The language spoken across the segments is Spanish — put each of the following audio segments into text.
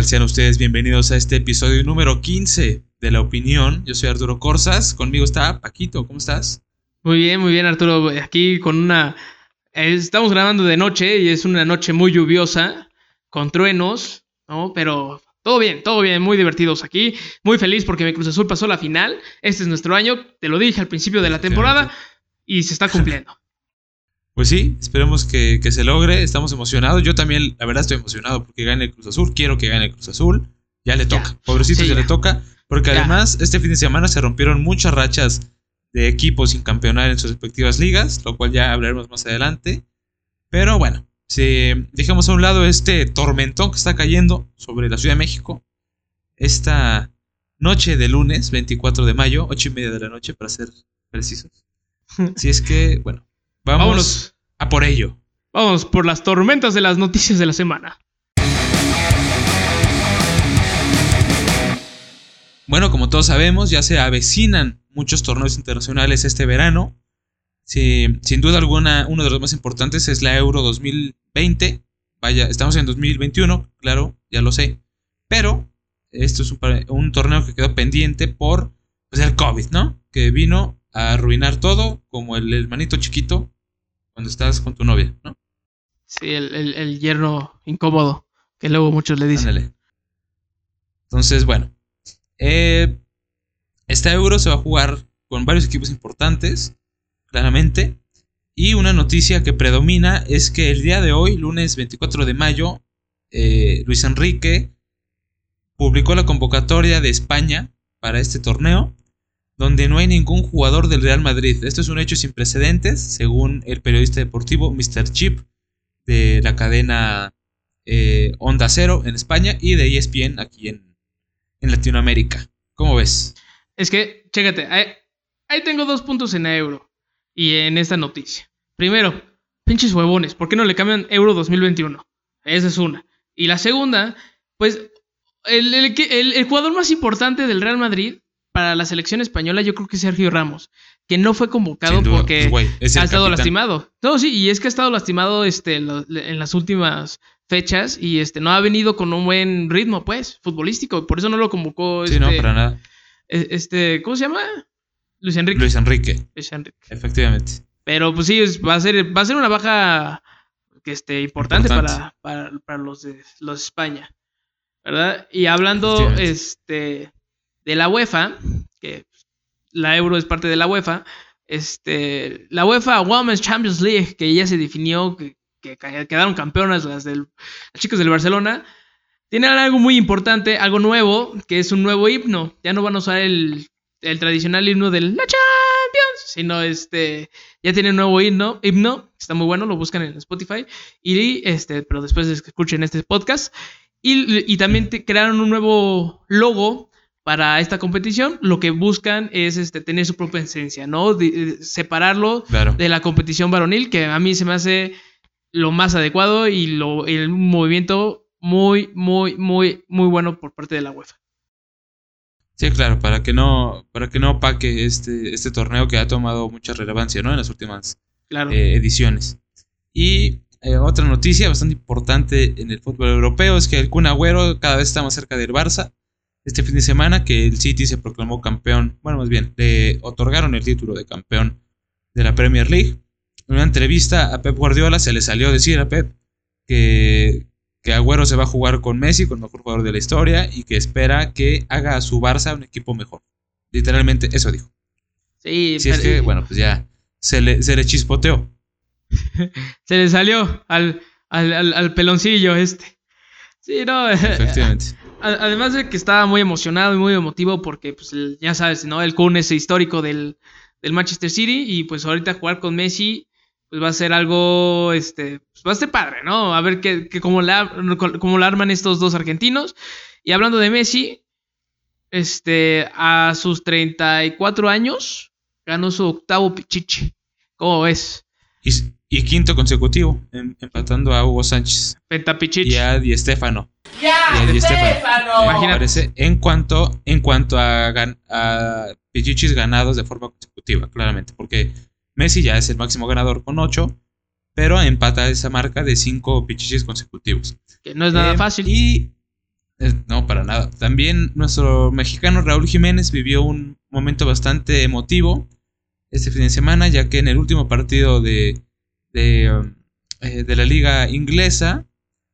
Hola, ¿qué tal? Sean ustedes bienvenidos a este episodio número 15 de La Opinión. Yo soy Arturo Corsas, conmigo está Paquito, ¿cómo estás? Muy bien, muy bien Arturo, aquí con una... eh, Estamos grabando de noche y es una noche muy lluviosa, con truenos, ¿no? Pero todo bien, todo bien, muy divertidos aquí, muy feliz porque mi Cruz Azul pasó la final, este es nuestro año, te lo dije al principio de la temporada y se está cumpliendo. Pues sí, esperemos que, que se logre, estamos emocionados. Yo también, la verdad, estoy emocionado porque gane el Cruz Azul, quiero que gane el Cruz Azul. Ya le Ya. toca, pobrecito, Sí, ya ya. le toca, porque Ya. además este fin de semana se rompieron muchas rachas de equipos sin campeonar en sus respectivas ligas, lo cual ya hablaremos más adelante. Pero bueno, si dejamos a un lado este tormentón que está cayendo sobre la Ciudad de México, esta noche de lunes 24 de mayo, 8 y media de la noche para ser precisos. Si es que, bueno, vamos Vámonos, a por ello. vamos por las tormentas de las noticias de la semana. Bueno, como todos sabemos, ya se avecinan muchos torneos internacionales este verano. Sin duda alguna, uno de los más importantes es la Euro 2020. Vaya, estamos en 2021, claro, ya lo sé. Pero esto es un torneo que quedó pendiente por pues, el COVID, ¿no? Que vino a arruinar todo, como el hermanito chiquito cuando estás con tu novia, ¿no? Sí, el, el- el yerno incómodo, que luego muchos le dicen. Ándale. Entonces, bueno. eh, esta Euro se va a jugar con varios equipos importantes, claramente. Y una noticia que predomina es que el día de hoy, lunes 24 de mayo, eh, Luis Enrique publicó la convocatoria de España para este torneo, donde no hay ningún jugador del Real Madrid. Esto es un hecho sin precedentes, según el periodista deportivo Mr. Chip de la cadena eh, Onda Cero en España y de ESPN aquí en, en Latinoamérica. ¿Cómo ves? Es que, chécate, ahí, tengo dos puntos en euro y en esta noticia. Primero, pinches huevones, ¿por qué no le cambian euro 2021? Esa es una. Y la segunda, pues, el, el- el jugador más importante del Real Madrid para la selección española, yo creo que es Sergio Ramos, que no fue convocado duda, porque pues, es ha estado capitán. lastimado. No, sí, y es que ha estado lastimado este, en las últimas fechas y este no ha venido con un buen ritmo, pues, futbolístico. Por eso no lo convocó Sí, este, no, para nada. e- este, ¿cómo se llama? Luis Enrique. Luis Enrique, Luis Enrique. efectivamente. Pero pues sí, va a ser, va a ser una baja que este, importante, Importante. Para, para, para los de los de España. ¿Verdad? Y hablando este, de la UEFA, que la Euro es parte de la UEFA, este, la UEFA Women's Champions League, que ya se definió, que, quedaron campeonas las, del, las chicas del Barcelona, tiene algo muy importante, algo nuevo, que es un nuevo himno. Ya no van a usar el, el tradicional himno del La Champions, sino este, ya tiene un nuevo himno, himno, está muy bueno, lo buscan en Spotify, y este, pero después escuchen este podcast, y, y también crearon un nuevo logo para esta competición, lo que buscan es este, tener su propia esencia, ¿no? De- de- separarlo Claro. de la competición varonil, que a mí se me hace lo más adecuado y lo, el movimiento muy, muy, muy, muy bueno por parte de la UEFA. Sí, claro, para que no, para que no opaque este, este torneo que ha tomado mucha relevancia, ¿no? En las últimas Claro. eh, ediciones. Y eh, otra noticia bastante importante en el fútbol europeo es que el Kun Agüero cada vez está más cerca del Barça. Este fin de semana que el City se proclamó campeón, bueno, más bien, le otorgaron el título de campeón de la Premier League. En una entrevista a Pep Guardiola se le salió a decir a Pep que, que Agüero se va a jugar con Messi, con el mejor jugador de la historia, y que espera que haga a su Barça un equipo mejor. Literalmente eso dijo. sí, Si es que, bueno, pues ya se le, se le chispoteó. se le salió al, al, al- al peloncillo este. Sí, no. Efectivamente. Además de que estaba muy emocionado y muy emotivo porque, pues, el- ya sabes, ¿no? El Kun es histórico del, del Manchester City y pues ahorita jugar con Messi pues va a ser algo, este, pues va a ser padre, ¿no? A ver qué, qué- cómo, la, cómo la arman estos dos argentinos. Y hablando de Messi, este, a sus 34 años ganó su octavo pichichi. ¿Cómo ves? Y quinto consecutivo, em- empatando a Hugo Sánchez y a Di Stéfano. ¡Ya, Y a Di Stéfano. Stefano! Me Imagínate. parece en cuanto, en cuanto a, gan- a pichichis ganados de forma consecutiva, claramente, porque Messi ya es el máximo ganador con 8, pero empata esa marca de 5 pichichis consecutivos. Que no es nada Eh, fácil. Y Eh, no, para nada. También nuestro mexicano Raúl Jiménez vivió un momento bastante emotivo este fin de semana, ya que en el último partido de, de, eh, de la liga inglesa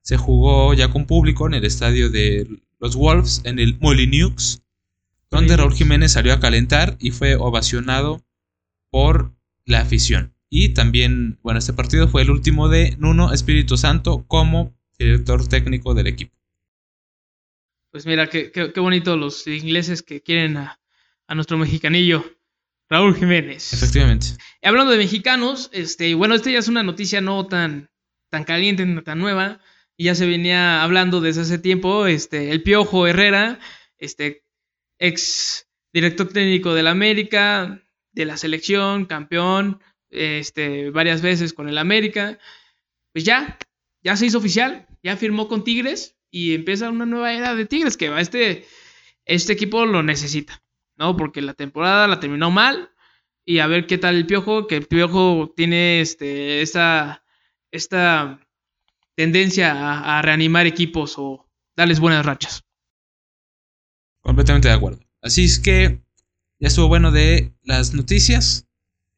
se jugó ya con público en el estadio de los Wolves, en el Molineux, donde Raúl Jiménez salió a calentar y fue ovacionado por la afición. Y también, bueno, este partido fue el último de Nuno Espíritu Santo como director técnico del equipo. Pues mira, qué, qué, bonito los ingleses que quieren a, nuestro mexicanillo, Raúl Jiménez. Efectivamente. Hablando de mexicanos, este, bueno, esta ya es una noticia no tan, tan caliente, no tan nueva, y ya se venía hablando desde hace tiempo, este, el Piojo Herrera, este, ex director técnico de la América, de la selección, campeón, este, varias veces con el América, pues ya, ya se hizo oficial, ya firmó con Tigres y empieza una nueva era de Tigres que este, este equipo lo necesita, ¿no? Porque la temporada la terminó mal y a ver qué tal el Piojo, que el Piojo tiene este, esta, esta tendencia a, reanimar equipos o darles buenas rachas. Completamente de acuerdo. Así es que ya estuvo bueno de las noticias.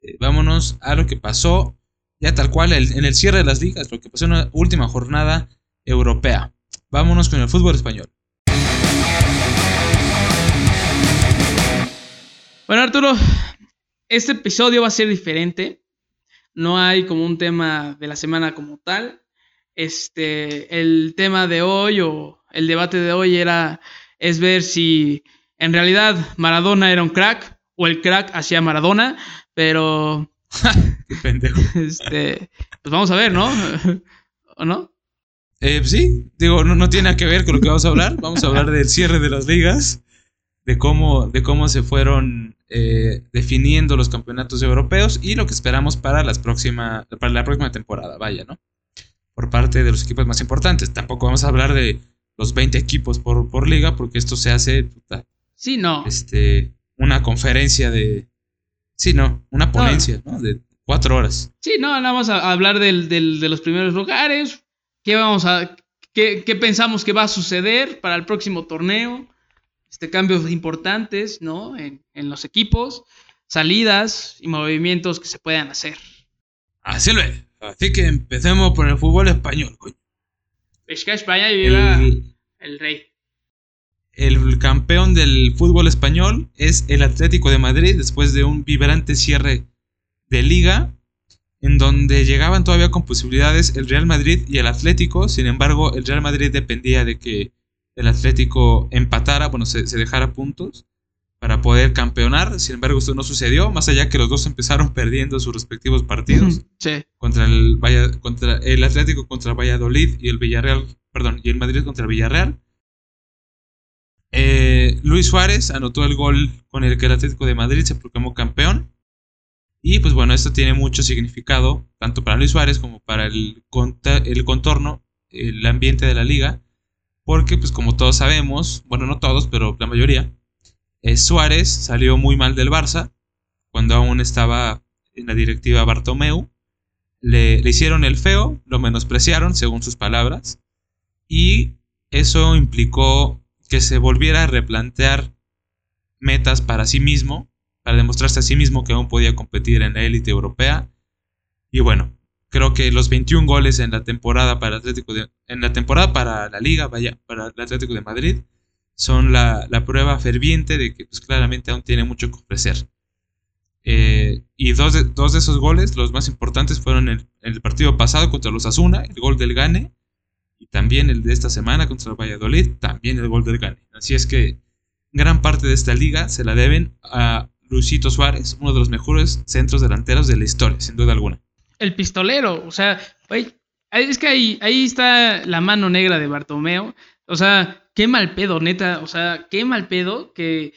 Eh, vámonos a lo que pasó ya tal cual en el cierre de las ligas, lo que pasó en la última jornada europea. Vámonos con el fútbol español. Bueno, Arturo, este episodio va a ser diferente. No hay como un tema de la semana como tal. Este, el tema de hoy o el debate de hoy era es ver si en realidad Maradona era un crack o el crack hacía Maradona, pero. Qué pendejo. Este. Pues vamos a ver, ¿no? ¿O no? Eh, sí, digo, no, tiene nada que ver con lo que vamos a hablar. Vamos a hablar del cierre de las ligas, de cómo, de cómo se fueron eh, definiendo los campeonatos europeos y lo que esperamos para, las próxima, para la próxima temporada, vaya, ¿no? Por parte de los equipos más importantes. Tampoco vamos a hablar de los 20 equipos por, por liga, porque esto se hace. sí, no. Este, una conferencia de, Sí, no, una ponencia, ¿no? De cuatro horas. Sí, no, vamos a hablar del, de los primeros lugares, qué vamos a, qué, pensamos que va a suceder para el próximo torneo, este, cambios importantes, ¿no? En, los equipos, salidas y movimientos que se puedan hacer. Así lo es. Así que empecemos por el fútbol español, coño. Es que España viva el rey el campeón del fútbol español es el Atlético de Madrid después de un vibrante cierre de liga en donde llegaban todavía con posibilidades el Real Madrid y el Atlético. Sin embargo, el Real Madrid dependía de que el Atlético empatara, bueno, se, dejara puntos para poder campeonar. Sin embargo, esto no sucedió, más allá que los dos empezaron perdiendo sus respectivos partidos. Sí. Contra el, contra el Atlético contra Valladolid y el Villarreal, perdón, y el Madrid contra el Villarreal. Eh, Luis Suárez anotó el gol con el que el Atlético de Madrid se proclamó campeón. Y pues bueno, esto tiene mucho significado, tanto para Luis Suárez como para el, el contorno, el ambiente de la liga. Porque pues como todos sabemos, bueno no todos, pero la mayoría, eh, Suárez salió muy mal del Barça cuando aún estaba en la directiva Bartomeu. Le, le hicieron el feo, lo menospreciaron según sus palabras. Y eso implicó que se volviera a replantear metas para sí mismo, para demostrarse a sí mismo que aún podía competir en la élite europea. Y bueno, creo que los 21 goles en la temporada para Atlético de, en la temporada para la liga, vaya, para el Atlético de Madrid, son la, prueba ferviente de que pues, claramente aún tiene mucho que ofrecer. Eh, y dos de, dos de, esos goles, los más importantes, fueron en, en, el partido pasado contra los Asuna, el gol del Gane, y también el de esta semana contra el Valladolid, también el gol del Gane. Así es que gran parte de esta liga se la deben a Luisito Suárez, uno de los mejores centros delanteros de la historia, sin duda alguna. El pistolero, o sea, es que ahí, ahí está la mano negra de Bartomeo. O sea, qué mal pedo, neta. O sea, qué mal pedo que.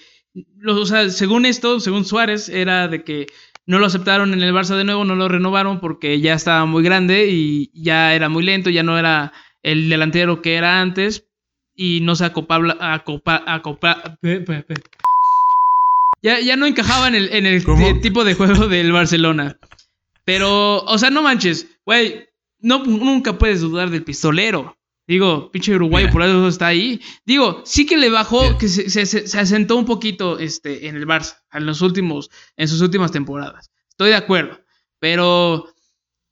O sea, según esto, según Suárez, era de que no lo aceptaron en el Barça de nuevo, no lo renovaron porque ya estaba muy grande y ya era muy lento, ya no era el delantero que era antes y no se acopaba, acopa, acopa, ya, ya no encajaba en el, en el tipo de juego del Barcelona. Pero, o sea, no manches, güey, no, nunca puedes dudar del pistolero. Digo, pinche Uruguay por eso está ahí. Digo, sí que le bajó, que se, se, se, asentó un poquito este, en el Barça en, los últimos, en sus últimas temporadas. Estoy de acuerdo. Pero,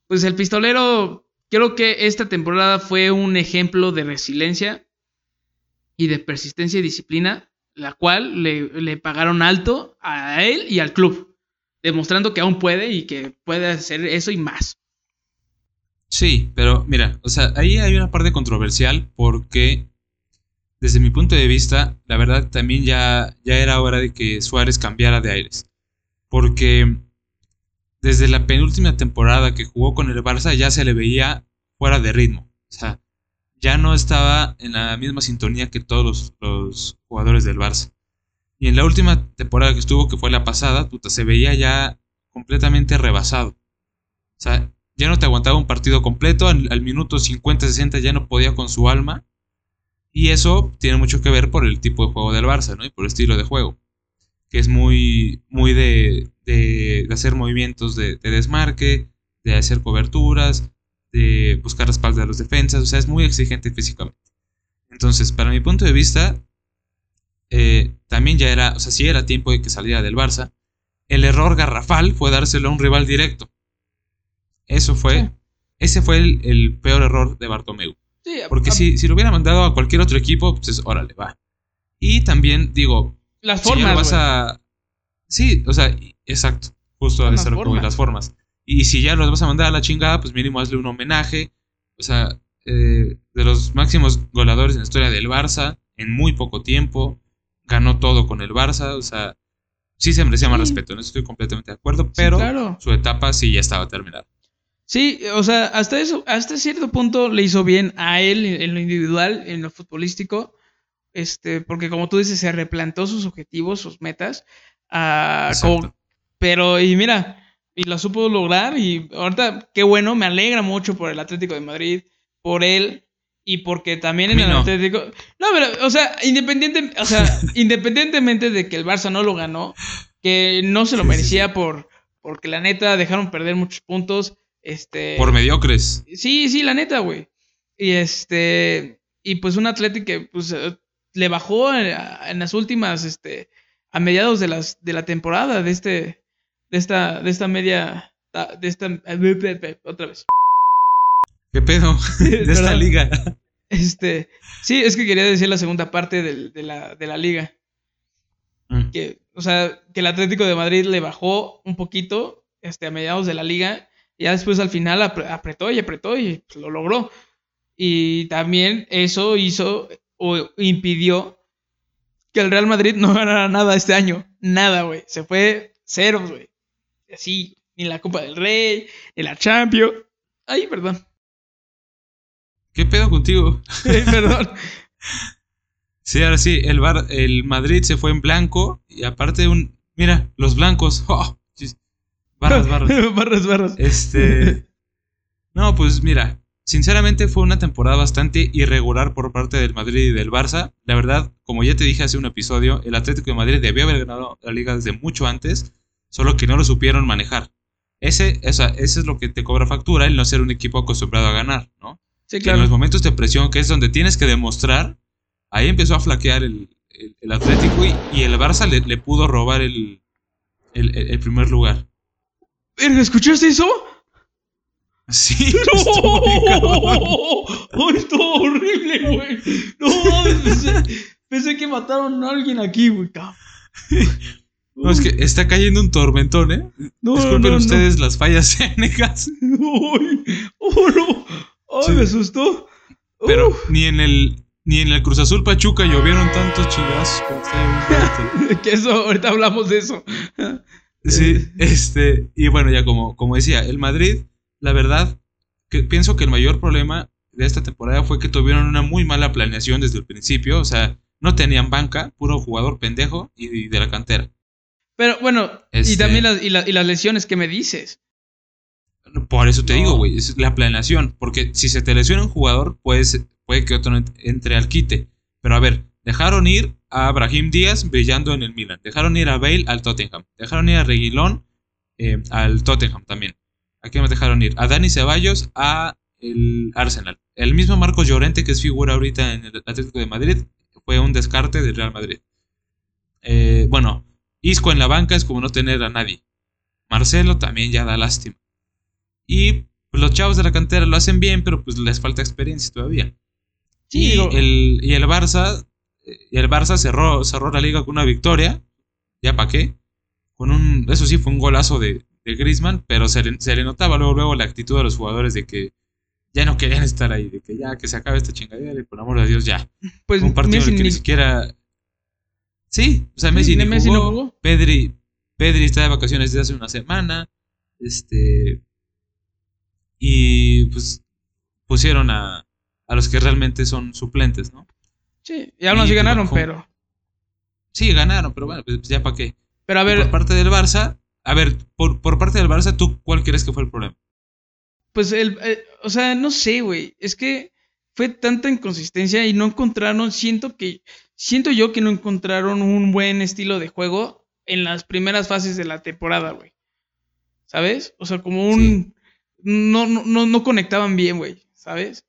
pues el pistolero, creo que esta temporada fue un ejemplo de resiliencia y de persistencia y disciplina, la cual le, le pagaron alto a él y al club, demostrando que aún puede y que puede hacer eso y más. Sí, pero mira, o sea, ahí hay una parte controversial porque desde mi punto de vista, la verdad también ya, ya era hora de que Suárez cambiara de aires. Porque desde la penúltima temporada que jugó con el Barça ya se le veía fuera de ritmo. O sea, ya no estaba en la misma sintonía que todos los, los jugadores del Barça. Y en la última temporada que estuvo, que fue la pasada, se veía ya completamente rebasado. O sea, ya no te aguantaba un partido completo, al, minuto 50-60 ya no podía con su alma. Y eso tiene mucho que ver por el tipo de juego del Barça, ¿no? Y por el estilo de juego. Que es muy, muy de, de, hacer movimientos de, desmarque, de hacer coberturas, de buscar la espalda de los defensas. O sea, es muy exigente físicamente. Entonces, para mi punto de vista, eh, también ya era, o sea, sí era tiempo de que saliera del Barça. El error garrafal fue dárselo a un rival directo. Eso fue, ese fue el, peor error de Bartomeu. Porque si, si, lo hubiera mandado a cualquier otro equipo, pues órale, va. Y también, digo, las formas. vas a... Sí, o sea, exacto. Justo a las, formas. las formas. Y si ya los vas a mandar a la chingada, pues mínimo hazle un homenaje. O sea, eh, de los máximos goleadores en la historia del Barça, en muy poco tiempo. Ganó todo con el Barça. O sea, sí se merecía más respeto. No estoy completamente de acuerdo, pero su etapa sí ya estaba terminada. Sí, o sea, hasta eso, hasta cierto punto le hizo bien a él en lo individual, en lo futbolístico, este, porque como tú dices, se replantó sus objetivos, sus metas, uh, pero y mira, y lo supo lograr y ahorita qué bueno, me alegra mucho por el Atlético de Madrid, por él y porque también en el Atlético, no, pero o sea, independiente, o sea, independientemente de que el Barça no lo ganó, que no se lo merecía por porque la neta dejaron perder muchos puntos este. Por mediocres. Sí, sí, la neta, güey. Y este. Y pues un Atlético que pues, eh, le bajó en, las últimas, este. A mediados de las de la temporada de este. De esta. De esta media. De esta. Otra vez. ¿Qué pedo? De esta liga. Este. Sí, es que quería decir la segunda parte de, la, de la liga. Mm. Que, o sea, que el Atlético de Madrid le bajó un poquito este, a mediados de la liga ya después al final apretó y apretó y pues, lo logró. Y también eso hizo o impidió que el Real Madrid no ganara nada este año. Nada, güey. Se fue cero, güey. Así, ni la Copa del Rey, ni la Champions. Ay, perdón. ¿Qué pedo contigo? perdón. Sí, ahora sí, el, bar, el Madrid se fue en blanco y aparte un... Mira, los blancos. Oh, Barras, barras. barras, barras. Este. No, pues mira, sinceramente fue una temporada bastante irregular por parte del Madrid y del Barça. La verdad, como ya te dije hace un episodio, el Atlético de Madrid debió haber ganado la liga desde mucho antes, solo que no lo supieron manejar. Ese, esa, ese es lo que te cobra factura, el no ser un equipo acostumbrado a ganar, ¿no? Sí, claro. en los momentos de presión, que es donde tienes que demostrar, ahí empezó a flaquear el, el, Atlético y, el Barça le, pudo robar el, el primer lugar. ¿Escuchaste eso? Sí. ¡No! ¡Ay, está horrible, güey! No pensé, que mataron a alguien aquí, güey. No, es que está cayendo un tormentón, ¿eh? No, Disculpen ustedes las fallas técnicas. ¡Ay! ¡Oh, no! ¡Ay, me asustó! Pero ni en el ni en el Cruz Azul Pachuca llovieron tantos chingazos. que eso, ahorita hablamos de eso. Sí, este, y bueno, ya como, como decía, el Madrid, la verdad, que pienso que el mayor problema de esta temporada fue que tuvieron una muy mala planeación desde el principio, o sea, no tenían banca, puro jugador pendejo y, de la cantera. Pero bueno, y este también las, y, las lesiones que me dices. Por eso te digo, güey, es la planeación, porque si se te lesiona un jugador, pues, puede que otro entre al quite. Pero a ver, Dejaron ir a Brahim Díaz brillando en el Milan. Dejaron ir a Bale al Tottenham. Dejaron ir a Reguilón eh, al Tottenham también. ¿A quién me dejaron ir? A Dani Ceballos a el Arsenal. El mismo Marcos Llorente, que es figura ahorita en el Atlético de Madrid, fue un descarte del Real Madrid. Eh, bueno, Isco en la banca es como no tener a nadie. Marcelo también ya da lástima. Y los chavos de la cantera lo hacen bien, pero pues les falta experiencia todavía. Sí, y, digo- el, y el Barça, y el Barça cerró, cerró la liga con una victoria. Ya pa' qué. Con un, eso sí, fue un golazo de, de Griezmann, pero se le, se le notaba luego, luego la actitud de los jugadores de que ya no querían estar ahí, de que ya que se acabe esta chingadera y por amor de Dios ya. Pues un partido en el que ni ni- siquiera. Sí, o sea, Messi, ni ni Messi jugó, no jugó. Pedri, Pedri está de vacaciones desde hace una semana. Este. Y pues pusieron a, a los que realmente son suplentes, ¿no? Sí, y aún así pues, ganaron, pero. Sí, ganaron, pero bueno, pues ya para qué. Pero a Y ver, por parte del Barça, a ver, por, por parte del Barça, ¿tú cuál crees que fue el problema? pues el. eh, o sea, no sé, güey. Es que fue tanta inconsistencia y no encontraron. Siento que. Siento yo que no encontraron un buen estilo de juego en las primeras fases de la temporada, güey. ¿Sabes? O sea, como un. No, no, no conectaban bien, güey. ¿Sabes?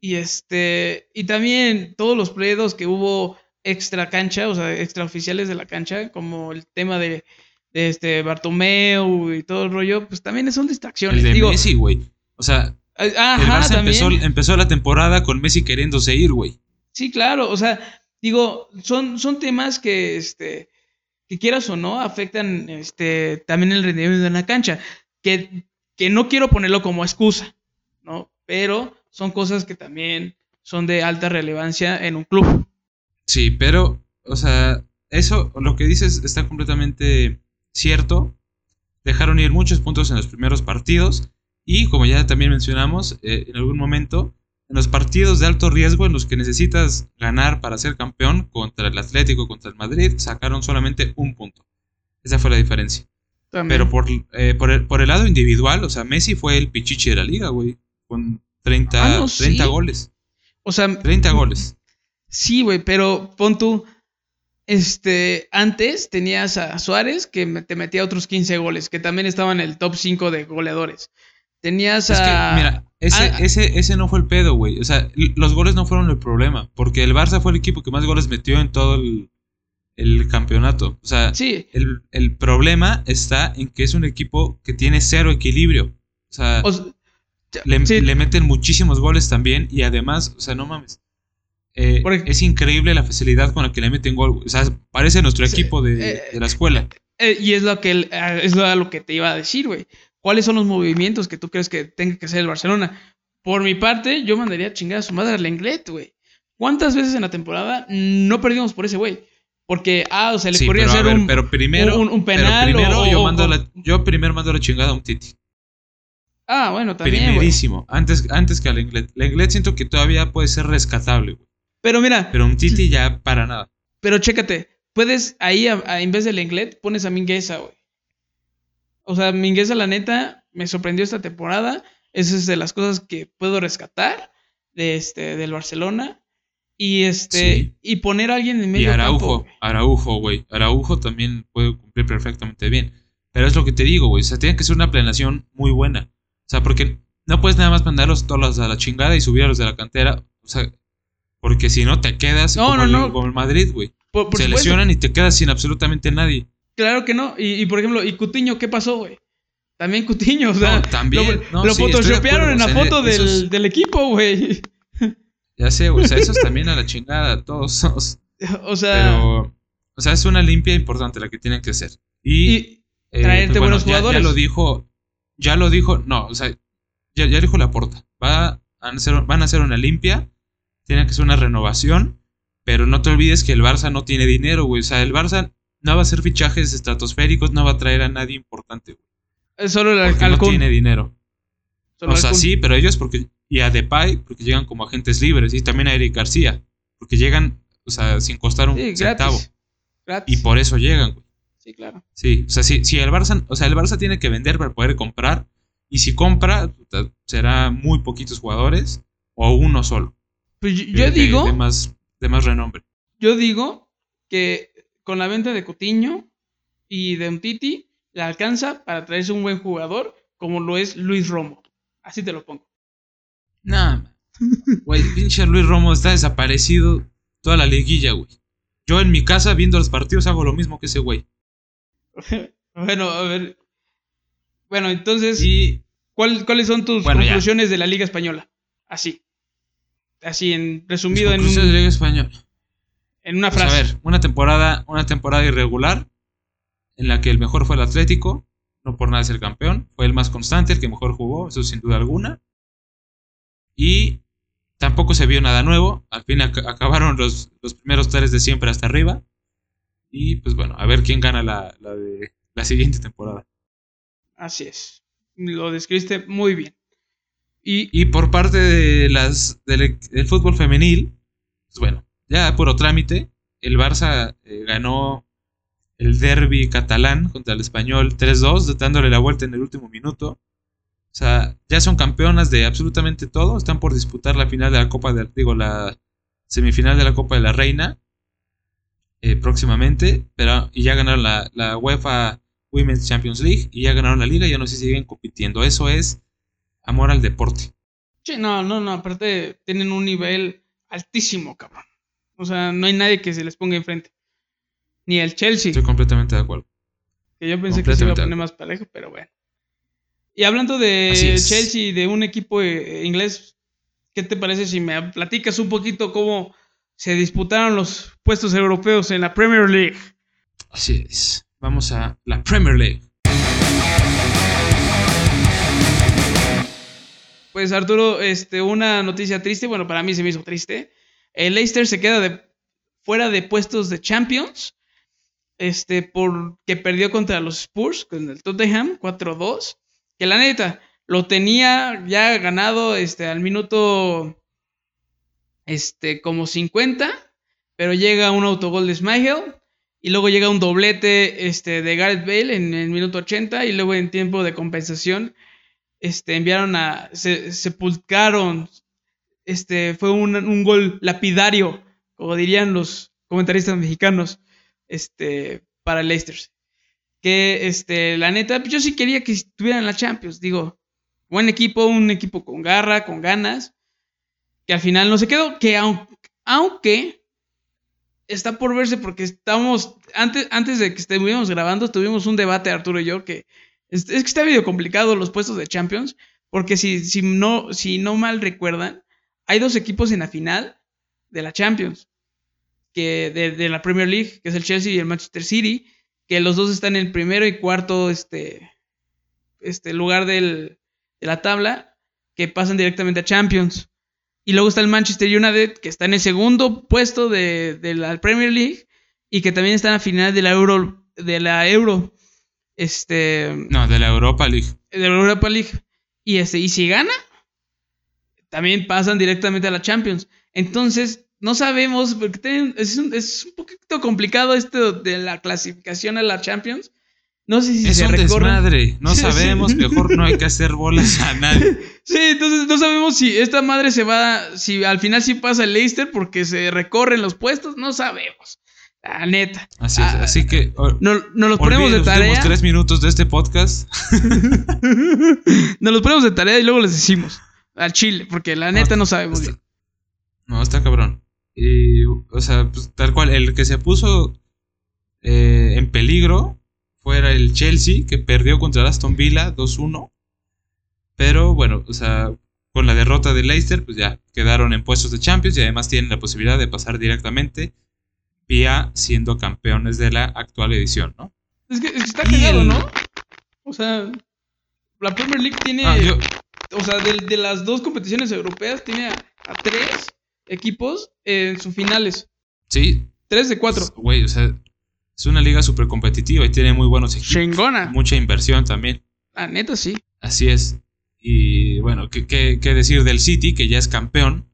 Y este. Y también todos los pledos que hubo extra cancha, o sea, extraoficiales de la cancha, como el tema de, de este Bartomeu y todo el rollo, pues también son distracciones. El de Digo, Messi, güey. O sea, ah, el Ajá, Barça empezó, empezó la temporada con Messi queriéndose ir, güey. Sí, claro, o sea, digo, son, son temas que, este, que quieras o no, afectan, este, también el rendimiento en la cancha, que, que no quiero ponerlo como excusa, ¿no? Pero son cosas que también son de alta relevancia en un club. Sí, pero, o sea, eso, lo que dices está completamente cierto. Dejaron ir muchos puntos en los primeros partidos. Y como ya también mencionamos eh, en algún momento, en los partidos de alto riesgo en los que necesitas ganar para ser campeón contra el Atlético, contra el Madrid, sacaron solamente un punto. Esa fue la diferencia. También. Pero por, eh, por, el, por el lado individual, o sea, Messi fue el pichichi de la liga, güey. Con 30, Ah, no, 30 sí. goles. o sea, 30 goles. Sí, güey, pero pon tú. Este, antes tenías a Suárez que te metía otros 15 goles, que también estaba en el top 5 de goleadores. Tenías Es que, a. mira, ese, ah, ese, ese no fue el pedo, güey. O sea, los goles no fueron el problema. Porque el Barça fue el equipo que más goles metió en todo el, el campeonato. O sea, sí, el, el problema está en que es un equipo que tiene cero equilibrio. O sea, o le, sí, le meten muchísimos goles también. Y además, o sea, no mames. Eh, es increíble la facilidad con la que le meten gol. O sea, parece nuestro Sí, equipo de, eh, de la escuela. eh, y es lo que el- eh, es lo que te iba a decir, güey. ¿Cuáles son los movimientos que tú crees que tenga que hacer el Barcelona? Por mi parte, yo mandaría a chingar a su madre al Lenglet, güey. ¿Cuántas veces en la temporada no perdimos por ese güey? Porque, ah, o sea, le Sí, podría pero, a hacer ver, un, pero primero, un- un pero penal primero o- yo, mando o- la, yo primero mando la chingada a un Titi. Ah, bueno, también. Primerísimo. Antes, antes que al Lenglet. Lenglet siento que todavía puede ser rescatable, güey. Pero mira, Pero un Titi ya para nada. pero chécate. Puedes ahí, a- a- en vez de Lenglet, pones a Mingueza, güey. O sea, Mingueza, la neta, me sorprendió esta temporada. Esa es de las cosas que puedo rescatar de este, del Barcelona. Y este, Sí. y poner a alguien en Y medio Araujo, campo. Araujo, güey. Araujo también puede cumplir perfectamente bien. Pero es lo que te digo, güey. O sea, tiene que ser una planeación muy buena. O sea, porque no puedes nada más mandarlos todos a la chingada y subir a los de la cantera. O sea, porque si no te quedas No, como, no, el, no. como el Madrid, güey. Se supuesto. lesionan y te quedas sin absolutamente nadie. Claro que no. Y, y, por ejemplo, ¿y Cutiño qué pasó, güey? También Cutiño, o sea, No, también. lo, sí, photoshopearon en la foto del, esos- del equipo, güey. Ya sé, güey. O sea, esos también a la chingada, todos. O sea, Pero, o sea, es una limpia importante la que tienen que hacer. Y, y, eh, traerte buenos jugadores. Ya, lo dijo, ya lo dijo, no, o sea, ya, ya dijo la porta. Va a hacer, van a hacer una limpia, tiene que ser una renovación, pero no te olvides que el Barça no tiene dinero, güey. O sea, el Barça no va a hacer fichajes estratosféricos, no va a traer a nadie importante, güey. es solo el Porque al- no tiene dinero. Solo O sea, sí, pero ellos porque. Y a Depay, porque llegan como agentes libres. Y también a Eric García, porque llegan, o sea, sin costar un Sí, centavo. gratis. Gratis. Y por eso llegan, güey. Sí, claro. Sí, o sea, si, si el Barça, o sea, el Barça tiene que vender para poder comprar. Y si compra, será muy poquitos jugadores o uno solo. Pues yo, de- yo de- digo, De, más, de más renombre. yo digo que con la venta de Coutinho y de Umtiti le alcanza para traerse un buen jugador como lo es Luis Romo. Así te lo pongo. Nah, güey, pinche Luis Romo está desaparecido toda la liguilla, güey. Yo en mi casa viendo los partidos hago lo mismo que ese güey. bueno, a ver. Bueno, entonces, Y ¿cuál- ¿cuáles son tus Bueno, ya. conclusiones de la Liga Española? Así. Así, en resumido en, un- de Liga Española. en una Pues, frase. a ver, una temporada, una temporada irregular en la que el mejor fue el Atlético, no por nada es el campeón, fue el más constante, el que mejor jugó, eso sin duda alguna. Y tampoco se vio nada nuevo, al fin ac- acabaron los, los primeros tres de siempre hasta arriba. Y pues bueno, a ver quién gana la, la de la siguiente temporada. Así es. Lo describiste muy bien. Y Y por parte de las del, del fútbol femenil, pues bueno, ya puro trámite. El Barça eh, ganó el derby catalán contra el español 3-2, dándole la vuelta en el último minuto. O sea, ya son campeonas de absolutamente todo. Están por disputar la final de la Copa de digo, la semifinal de la Copa de la Reina eh, próximamente. Pero, y ya ganaron la, la UEFA Women's Champions League y ya ganaron la liga. Ya no sé si siguen compitiendo. Eso es amor al deporte. Sí, no, no, no, aparte tienen un nivel altísimo, cabrón. O sea, no hay nadie que se les ponga enfrente. Ni el Chelsea, Estoy completamente de acuerdo. que yo pensé que se iba a poner más parejo, pero bueno. Y hablando de. Chelsea de un equipo eh, inglés, ¿qué te parece si me platicas un poquito cómo se disputaron los puestos europeos en la Premier League? Así es. Vamos a la Premier League. Pues Arturo, este, una noticia triste, bueno, para mí se me hizo triste. El Leicester se queda de, fuera de puestos de Champions, este, porque perdió contra los Spurs, con el Tottenham, 4-2. Que la neta, lo tenía ya ganado este, al minuto este, como 50, pero llega un autogol de Smigel. Y luego llega un doblete este, de Gareth Bale en el minuto 80 y luego en tiempo de compensación este, enviaron a, se sepultaron, este, fue un, un gol lapidario, como dirían los comentaristas mexicanos, este, para el Leicester. Que, este, la neta, yo sí quería que estuvieran la Champions, digo, buen equipo, un equipo con garra, con ganas, que al final no se quedó, que aunque, aunque está por verse porque estamos, antes, antes de que estuviéramos grabando, tuvimos un debate, Arturo y yo, que es, que está medio complicado los puestos de Champions, porque si, si, no, si no mal recuerdan, hay dos equipos en la final de la Champions, que de la Premier League, que es el Chelsea y el Manchester City, que los dos están en el primero y cuarto este, este lugar del, de la tabla, que pasan directamente a Champions. Y luego está el Manchester United, que está en el segundo puesto de, de la Premier League y que también está en la final de la Euro. De la Euro este, No, de la Europa League. de la Europa League. Y, este, y si gana, también pasan directamente a la Champions. Entonces, no sabemos, porque tienen- es, un, es un poquito complicado esto de la clasificación a la Champions. No sé si es se un recorren. desmadre. No Sí, sí. sabemos. Mejor no hay que hacer bolas a nadie. Sí, entonces no sabemos si esta madre se va, si al final sí pasa el Leicester porque se recorren los puestos, no sabemos. La neta. Así es. Ah, Así que o- No, nos los ponemos de los tarea. tres minutos de este podcast. Nos los ponemos de tarea y luego les decimos al Chile, porque la neta no sabemos Está- bien. No, está cabrón. Y, o sea, pues, tal cual, el que se puso eh, en peligro fuera el Chelsea, que perdió contra el Aston Villa 2-1. Pero bueno, o sea, con la derrota de Leicester, pues ya quedaron en puestos de Champions y además tienen la posibilidad de pasar directamente vía siendo campeones de la actual edición, ¿no? Es que, es que está cagado, el- ¿no? O sea, la Premier League tiene, Ah, yo- o sea, de, de las dos competiciones europeas, tiene a, a tres equipos en sus finales. sí, Tres de cuatro. güey, o sea, es una liga súper competitiva y tiene muy buenos equipos. Chingona. Mucha inversión también. La neta, sí. Así es. Y bueno, ¿qué, qué, qué decir del City, que ya es campeón?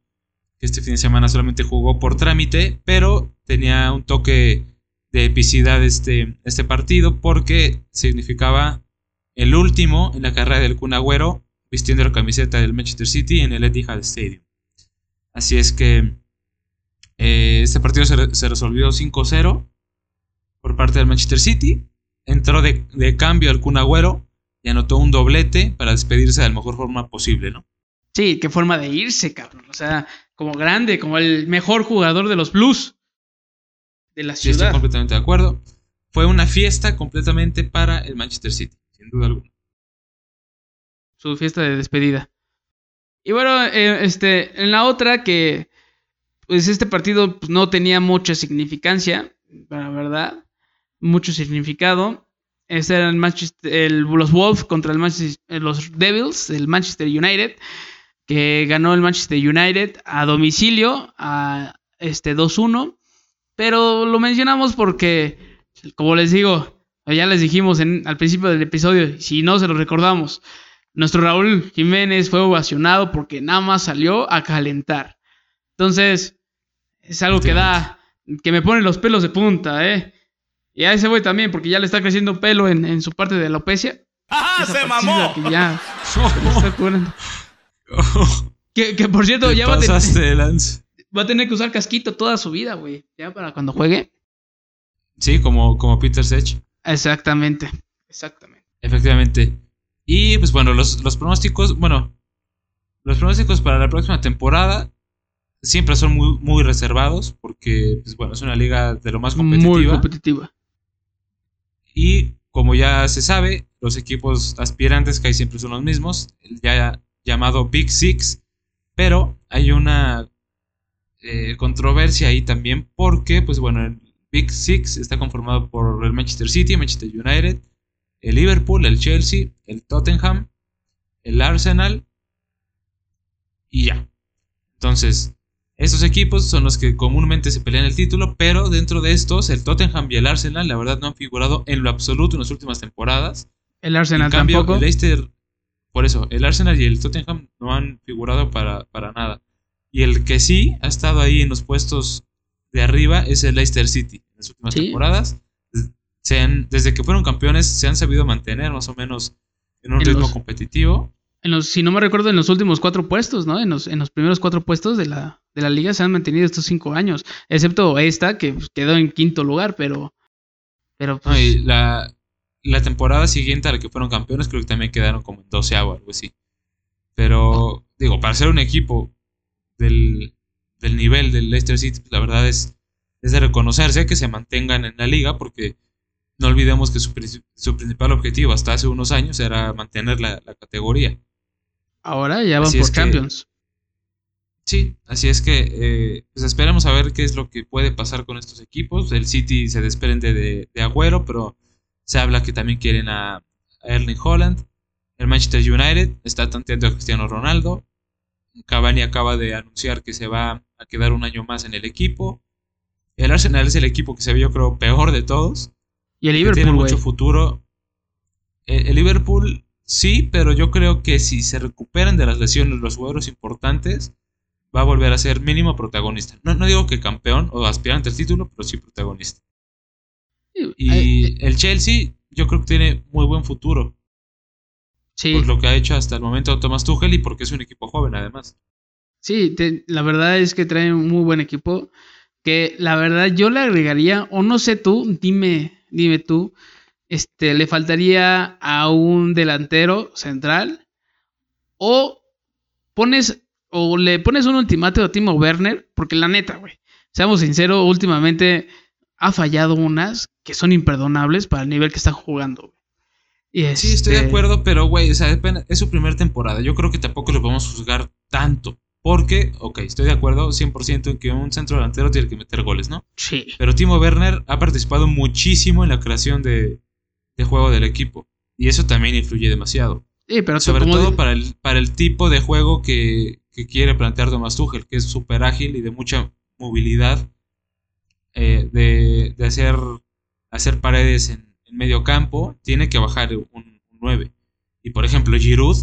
Este fin de semana solamente jugó por trámite, pero tenía un toque de epicidad este, este partido porque significaba el último en la carrera del Kun Agüero vistiendo la camiseta del Manchester City en el Etihad Stadium. Así es que eh, este partido se, re- se resolvió 5-0 por parte del Manchester City. Entró de, de cambio al Kun Agüero y anotó un doblete para despedirse de la mejor forma posible, ¿no? Sí, qué forma de irse, cabrón. O sea, como grande, como el mejor jugador de los Blues de la Sí, estoy ciudad. completamente de acuerdo. Fue una fiesta completamente para el Manchester City, sin duda alguna. su fiesta de despedida. Y bueno, eh, este, en la otra que, pues este partido pues, no tenía mucha significancia, la verdad, mucho significado. Ese era el Manchester, el- los Wolves contra el Manchester- eh, los Devils, el Manchester United, que ganó el Manchester United a domicilio a este 2-1. Pero lo mencionamos porque, como les digo, ya les dijimos en- al principio del episodio, si no se lo recordamos, nuestro Raúl Jiménez fue ovacionado porque nada más salió a calentar. Entonces, es algo que da, que me pone los pelos de punta, ¿eh? Y a ese güey también, porque ya le está creciendo pelo en, en su parte de alopecia. ¡Ajá, Esa se mamó! Que ya. Que, que, por cierto, ya va a, ten- pasaste de lanza. va a tener que usar casquito toda su vida, güey. Ya para cuando juegue. Sí, como, como Peter Sech. Exactamente. Exactamente. Efectivamente. Y pues bueno, los, los pronósticos, bueno, los pronósticos para la próxima temporada siempre son muy, muy reservados porque, pues bueno, es una liga de lo más competitiva. Muy competitiva. Y como ya se sabe, los equipos aspirantes que hay siempre son los mismos, el ya llamado Big Six, pero hay una eh, controversia ahí también porque, pues bueno, el Big Six está conformado por el Manchester City, Manchester United, el Liverpool, el Chelsea, el Tottenham, el Arsenal y ya. Entonces, estos equipos son los que comúnmente se pelean el título, pero dentro de estos, el Tottenham y el Arsenal, la verdad, no han figurado en lo absoluto en las últimas temporadas. El Arsenal en cambio, tampoco. el Leicester, por eso, el Arsenal y el Tottenham no han figurado para, para nada. Y el que sí ha estado ahí en los puestos de arriba es el Leicester City. En las últimas Sí. temporadas, se han- desde que fueron campeones, se han sabido mantener más o menos en un En ritmo los- competitivo. En los, si no me recuerdo, en los últimos cuatro puestos, ¿no? En los, en los primeros cuatro puestos de la, de la liga se han mantenido estos cinco años. Excepto esta, que pues, quedó en quinto lugar, pero. Pero No, pues, y la, la temporada siguiente a la que fueron campeones, creo que también quedaron como en 12 o algo así. Pero, digo, para ser un equipo del, del nivel del Leicester City, pues, la verdad es, es de reconocerse que se mantengan en la liga, porque no olvidemos que su, princi- su principal objetivo hasta hace unos años era mantener la, la categoría. ahora ya van así por que- Champions. Sí, así es que eh, pues esperemos a ver qué es lo que puede pasar con estos equipos. El City se desprende de, de Agüero, pero se habla que también quieren a, a Erling Holland. El Manchester United está tanteando a Cristiano Ronaldo. Cavani acaba de anunciar que se va a quedar un año más en el equipo. El Arsenal es el equipo que se ve, yo creo, peor de todos. Y el tiene Liverpool, güey. mucho futuro. El, el Liverpool sí, pero yo creo que si se recuperan de las lesiones los jugadores importantes, va a volver a ser mínimo protagonista. No, no digo que campeón o aspirante al título, pero sí protagonista. Y Ay, el Chelsea, yo creo que tiene muy buen futuro. sí, Por lo que ha hecho hasta el momento Thomas Tuchel y porque es un equipo joven además. sí, te- la verdad es que traen un muy buen equipo. Que la verdad yo le agregaría, o no sé tú, dime, dime tú, este, le faltaría a un delantero central o pones o le pones un ultimátum a Timo Werner, porque la neta, güey, seamos sinceros, últimamente ha fallado unas que son imperdonables para el nivel que está jugando. güey. Y Sí, estoy de este, acuerdo, pero güey, o sea, es su primera temporada. Yo creo que tampoco lo podemos juzgar tanto. Porque, ok, estoy de acuerdo 100% en que un centro delantero tiene que meter goles, ¿no? Sí, Pero Timo Werner ha participado muchísimo en la creación de, de juego del equipo. Y eso también influye demasiado. sí, pero Sobre todo para el, para el tipo de juego que, que quiere plantear Thomas Tuchel, que es súper ágil y de mucha movilidad. eh, de, de hacer, hacer paredes en, en medio campo, tiene que bajar un, un 9. Y por ejemplo, Giroud,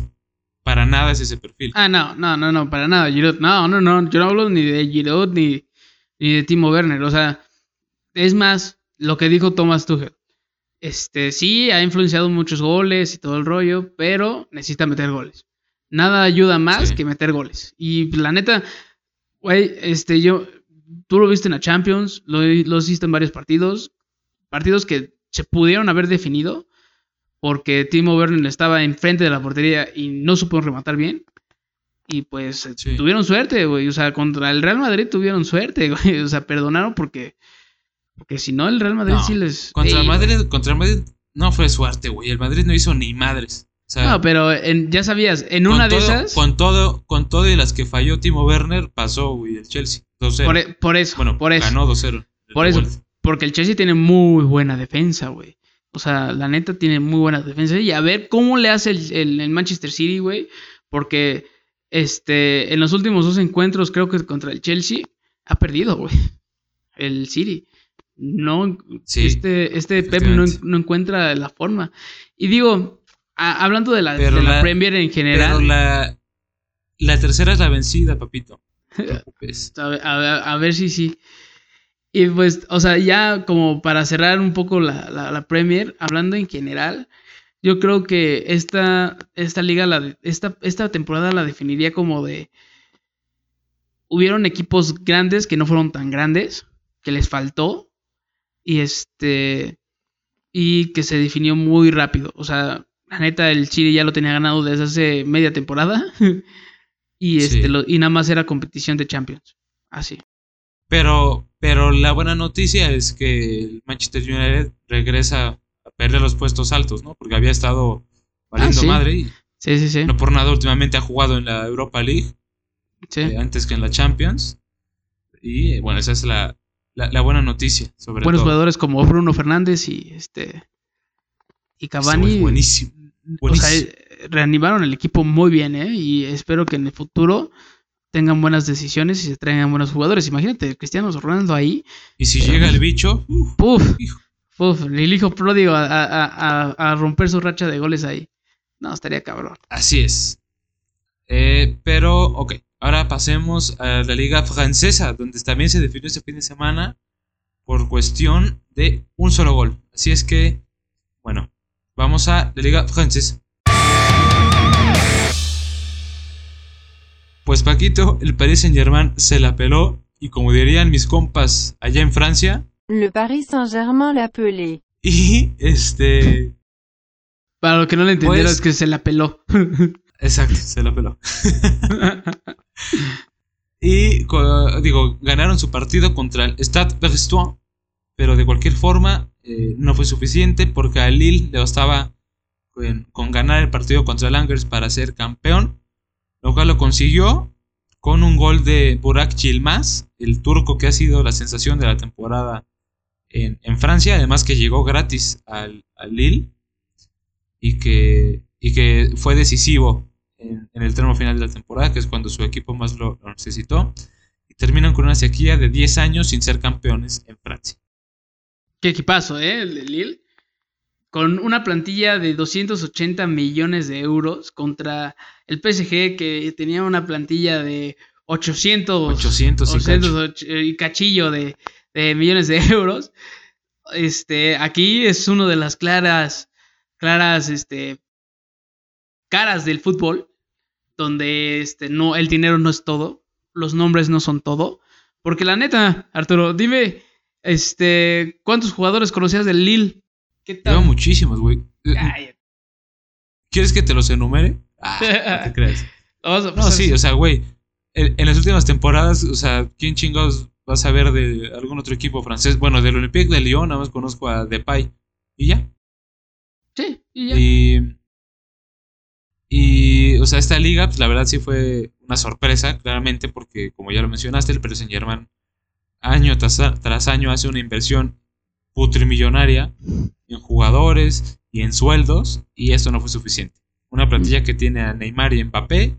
para nada es ese perfil. Ah, no, no, no, no, para nada, Giroud. No, no, no, yo no hablo ni de Giroud ni, ni de Timo Werner. O sea, es más lo que dijo Thomas Tuchel. Este, sí, ha influenciado muchos goles y todo el rollo, pero necesita meter goles. Nada ayuda más Sí. que meter goles. Y la neta, güey, este, yo, tú lo viste en la Champions, lo, lo hiciste en varios partidos, partidos que se pudieron haber definido porque Timo Werner estaba enfrente de la portería y no supo rematar bien. Y pues Sí. tuvieron suerte, güey. O sea, contra el Real Madrid tuvieron suerte, güey. O sea, perdonaron porque. Porque si no, el Real Madrid No, sí les. Contra el Ey, Madrid, contra el Madrid no fue suerte, güey. El Madrid no hizo ni madres. O sea, No, pero en- ya sabías, en una de todo- esas. Con todo, con todo y las que falló Timo Werner, pasó, güey, el Chelsea. 2-0. Por, e- por eso, bueno, por eso. ganó 2-0. Por eso. vuelta. Porque el Chelsea tiene muy buena defensa, güey. O sea, la neta tiene muy buena defensa. Y a ver cómo le hace el, el- el Manchester City, güey. Porque este, en los últimos dos encuentros, creo que contra el Chelsea, ha perdido, güey. El City. No, Sí, este, este Pep no, encuentra la forma. Y digo, a- hablando de la, Pero de la la- Premier en general. Pero la, la tercera es la vencida, papito. No. A ver, a ver- a ver si sí. Y pues, o sea, ya como para cerrar un poco la, la- la Premier, hablando en general, yo creo que esta, esta liga, la, esta, esta temporada la definiría como de... Hubieron equipos grandes que no fueron tan grandes, que les faltó, y este... Y que se definió muy rápido. O sea, la neta, el Chile ya lo tenía ganado desde hace media temporada. y, este, Sí. lo- y nada más era competición de Champions. Así. Pero, pero la buena noticia es que el Manchester United regresa a perder los puestos altos, ¿no? Porque había estado valiendo Ah, sí. madre y Sí, sí, sí. no por nada últimamente ha jugado en la Europa League sí. eh, antes que en la Champions. Y eh, bueno, esa es la, la, la buena noticia, sobre Buenos todo. jugadores como Bruno Fernández y este. Y güey es Cavani. buenísimo. o sea, eh, reanimaron el equipo muy bien, ¿eh? Y espero que en el futuro tengan buenas decisiones y se traigan buenos jugadores. Imagínate, Cristiano Ronaldo ahí. Y si llega el bicho, uf, ¡Puf! El hijo pródigo a, a- a- a romper su racha de goles ahí. No, estaría cabrón. así es. Eh, pero, ok, ahora pasemos a la liga francesa, donde también se definió este fin de semana por cuestión de un solo gol. Así es que, bueno, vamos a la liga francesa. Pues Paquito, el Paris Saint Germain se la peló y como dirían mis compas allá en Francia, Le Paris Saint-Germain l'a pelé. y este... Para lo que no le entendieron Pues- es que se la peló. Exacto, se la peló. Y digo, ganaron su partido contra el Stade Brestois, pero de cualquier forma eh, no fue suficiente porque a Lille le bastaba con, con ganar el partido contra el Angers para ser campeón, lo cual lo consiguió con un gol de Burak Yilmaz, el turco que ha sido la sensación de la temporada en, Francia, además que llegó gratis al, Lille y que, y que fue decisivo en, en el tramo final de la temporada, que es cuando su equipo más lo, lo necesitó, y terminan con una sequía de 10 años sin ser campeones en Francia. Qué equipazo, ¿eh? El de Lille. Con una plantilla de 280 millones de euros contra el PSG que tenía una plantilla de 800, 800 y 800 cacho. och- y cachillo de, de millones de euros. Este, aquí es uno de las claras, claras, este, caras del fútbol, donde este, no, el dinero no es todo, los nombres no son todo. Porque la neta, Arturo, dime, este, ¿cuántos jugadores conocías del Lille? ¿Qué tal? Muchísimos, güey. ¿Quieres que te los enumere? Ah, no te creas. No, sí, o sea, güey. En, en las últimas temporadas, o sea, ¿quién chingados vas a ver de algún otro equipo francés? Bueno, del Olympique de Lyon, nada más conozco a Depay. Y ya. Sí, y ya. Y, y, o sea, esta liga, pues la verdad sí fue una sorpresa, claramente, porque como ya lo mencionaste, el Paris Saint Germain año tras, tras año hace una inversión putrimillonaria en jugadores y en sueldos, y esto no fue suficiente. Una plantilla que tiene a Neymar y Mbappé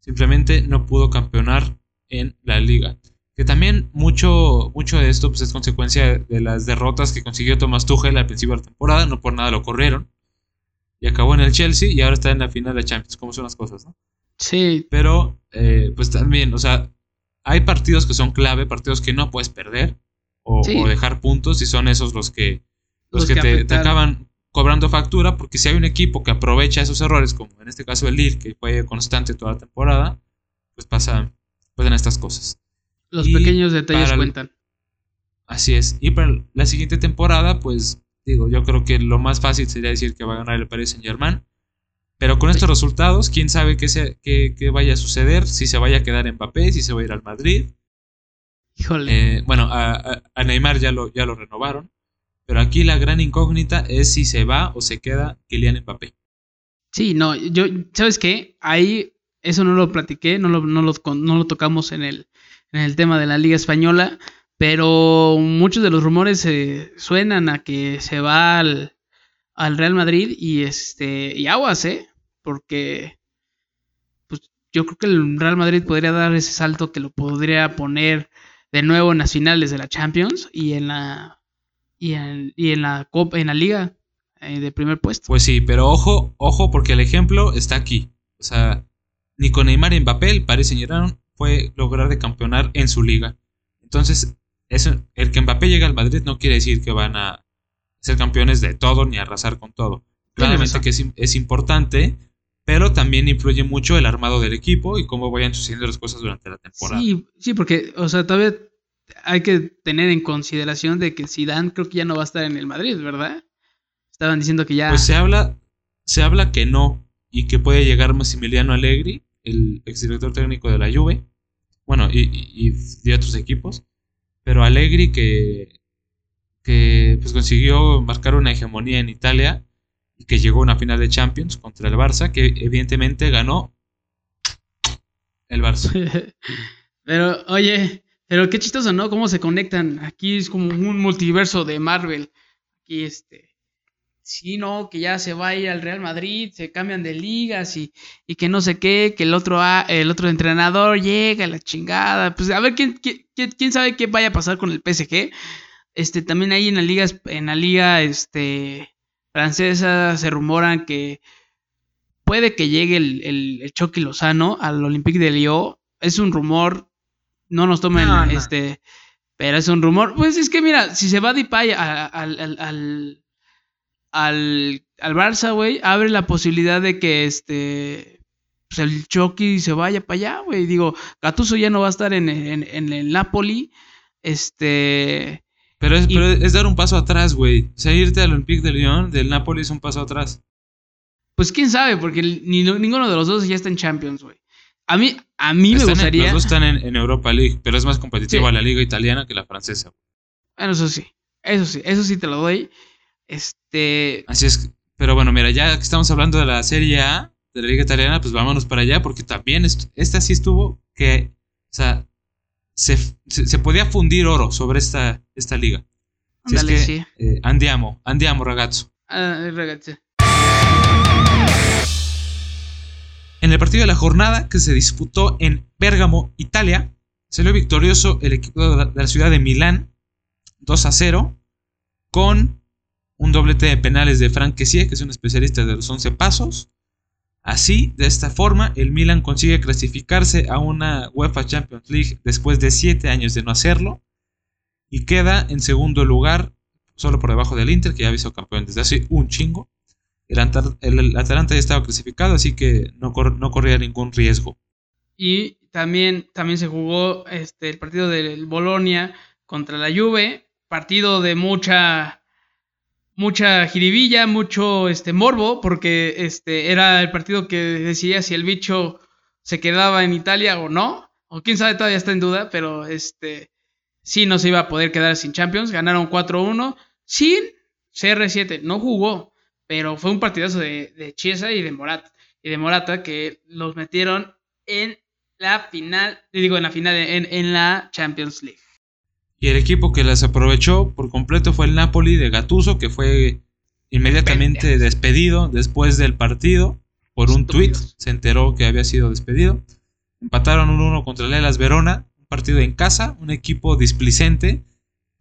simplemente no pudo campeonar en la liga. Que también mucho, mucho de esto pues, es consecuencia de las derrotas que consiguió Thomas Tuchel al principio de la temporada, no por nada lo corrieron. Y acabó en el Chelsea y ahora está en la final de Champions, como son las cosas, ¿no? Sí, Pero, eh, pues también, o sea, hay partidos que son clave, partidos que no puedes perder o, Sí. o dejar puntos y son esos los que, los Los que, que te, te acaban cobrando factura, porque si hay un equipo que aprovecha esos errores, como en este caso el Lille, que fue constante toda la temporada, pues pasa, pasan estas cosas. los Y pequeños detalles para cuentan. Así es. Y para la siguiente temporada, pues digo, yo creo que lo más fácil sería decir que va a ganar el Paris Saint Germain. Pero con estos resultados, quién sabe qué, se- qué- qué vaya a suceder, si se vaya a quedar en Mbappé, si se va a ir al Madrid. Híjole. Eh, bueno, a, a- a Neymar ya lo, ya lo renovaron. Pero aquí la gran incógnita es si se va o se queda Kylian Mbappé. Sí, no, yo, ¿sabes qué? Ahí, eso no lo platiqué, no lo, no lo, no lo tocamos en el, en el tema de la Liga Española, pero muchos de los rumores suenan a que se va al, al Real Madrid y este, y aguas, ¿eh? Porque, pues, yo creo que el Real Madrid podría dar ese salto que lo podría poner de nuevo en las finales de la Champions y en la, y en, y en la Copa, en la Liga eh, de primer puesto. Pues sí, pero ojo, ojo, porque el ejemplo está aquí. O sea, ni con Neymar y Mbappé, el Paris Saint Germain fue lograr de campeonar en su liga. Entonces, eso, el que Mbappé llegue al Madrid no quiere decir que van a ser campeones de todo ni arrasar con todo. Claramente que es, es importante, pero también influye mucho el armado del equipo y cómo vayan sucediendo las cosas durante la temporada. Sí, sí, porque, o sea, todavía hay que tener en consideración de que Zidane creo que ya no va a estar en el Madrid, ¿verdad? Estaban diciendo que ya. Pues se habla, se habla que no y que puede llegar Massimiliano Allegri, el exdirector técnico de la Juve, bueno, y, y- y de otros equipos, pero Allegri que, que pues consiguió marcar una hegemonía en Italia y que llegó a una final de Champions contra el Barça, que evidentemente ganó el Barça. pero, oye, pero qué chistoso, ¿no? Cómo se conectan. Aquí es como un multiverso de Marvel. Aquí, este. Sí, no, que ya se va a ir al Real Madrid, se cambian de ligas y, y que no sé qué, que el otro, a- el otro entrenador llega la chingada. Pues a ver quién, quién, quién- sabe qué vaya a pasar con el PSG. Este, también ahí en la liga, en la liga, este, francesa se rumoran que puede que llegue el, el, el Chucky Lozano al Olympique de Lyon. Es un rumor, no nos tomen No, no. este, pero es un rumor. Pues es que mira, si se va Depay a- al, al, al, al, al Barça, güey, abre la posibilidad de que este pues el Chucky se vaya para allá, güey. Digo, Gattuso ya no va a estar en, en, en el Napoli. Este, Pero es, Y- pero es dar un paso atrás, güey. O sea, irte al Olympique de Lyon, del Napoli es un paso atrás. pues quién sabe, porque ni, ninguno de los dos ya está en Champions, güey. A mí, a mí me Están en- gustaría. los dos están en, en Europa League, pero es más competitiva Sí. la liga italiana que la francesa. Bueno, eso sí, eso sí, eso sí te lo doy. Este, Así es. Pero bueno, mira, ya que estamos hablando de la Serie A, de la liga italiana, pues vámonos para allá, porque también est- esta sí estuvo que, o sea, se, se, se podía fundir oro sobre esta, esta liga. Si es ándale, que, sí. eh, andiamo, andiamo ragazzo. Ah, ragazzi. En el partido de la jornada que se disputó en Bérgamo, Italia, salió victorioso el equipo de la, ciudad de Milán 2 a 0 con un doblete de penales de Frank Kessie, que es un especialista de los 11 pasos. Así, de esta forma, el Milan consigue clasificarse a una UEFA Champions League después de 7 años de no hacerlo y queda en segundo lugar, solo por debajo del Inter, que ya ha visto campeón desde hace un chingo. El, Atalanta ya estaba clasificado, así que no corría ningún riesgo. Y también, también se jugó este, el partido del Bolonia contra la Juve. Partido de mucha, mucha jiribilla, mucho este, morbo, porque este, era el partido que decidía si el bicho se quedaba en Italia o no. O quién sabe, todavía está en duda, pero este, sí no se iba a poder quedar sin Champions. Ganaron 4-1 sin CR7. No jugó, pero fue un partidazo de, de Chiesa y de Morata. Y de Morata que los metieron en la final, digo en la final, en, en la Champions League. Y el equipo que las aprovechó por completo fue el Napoli de Gattuso, que fue inmediatamente despedido después del partido por un tuit. Estúpidos. Se enteró que había sido despedido. Empataron 1-1 contra el Elas Verona, un partido en casa, un equipo displicente.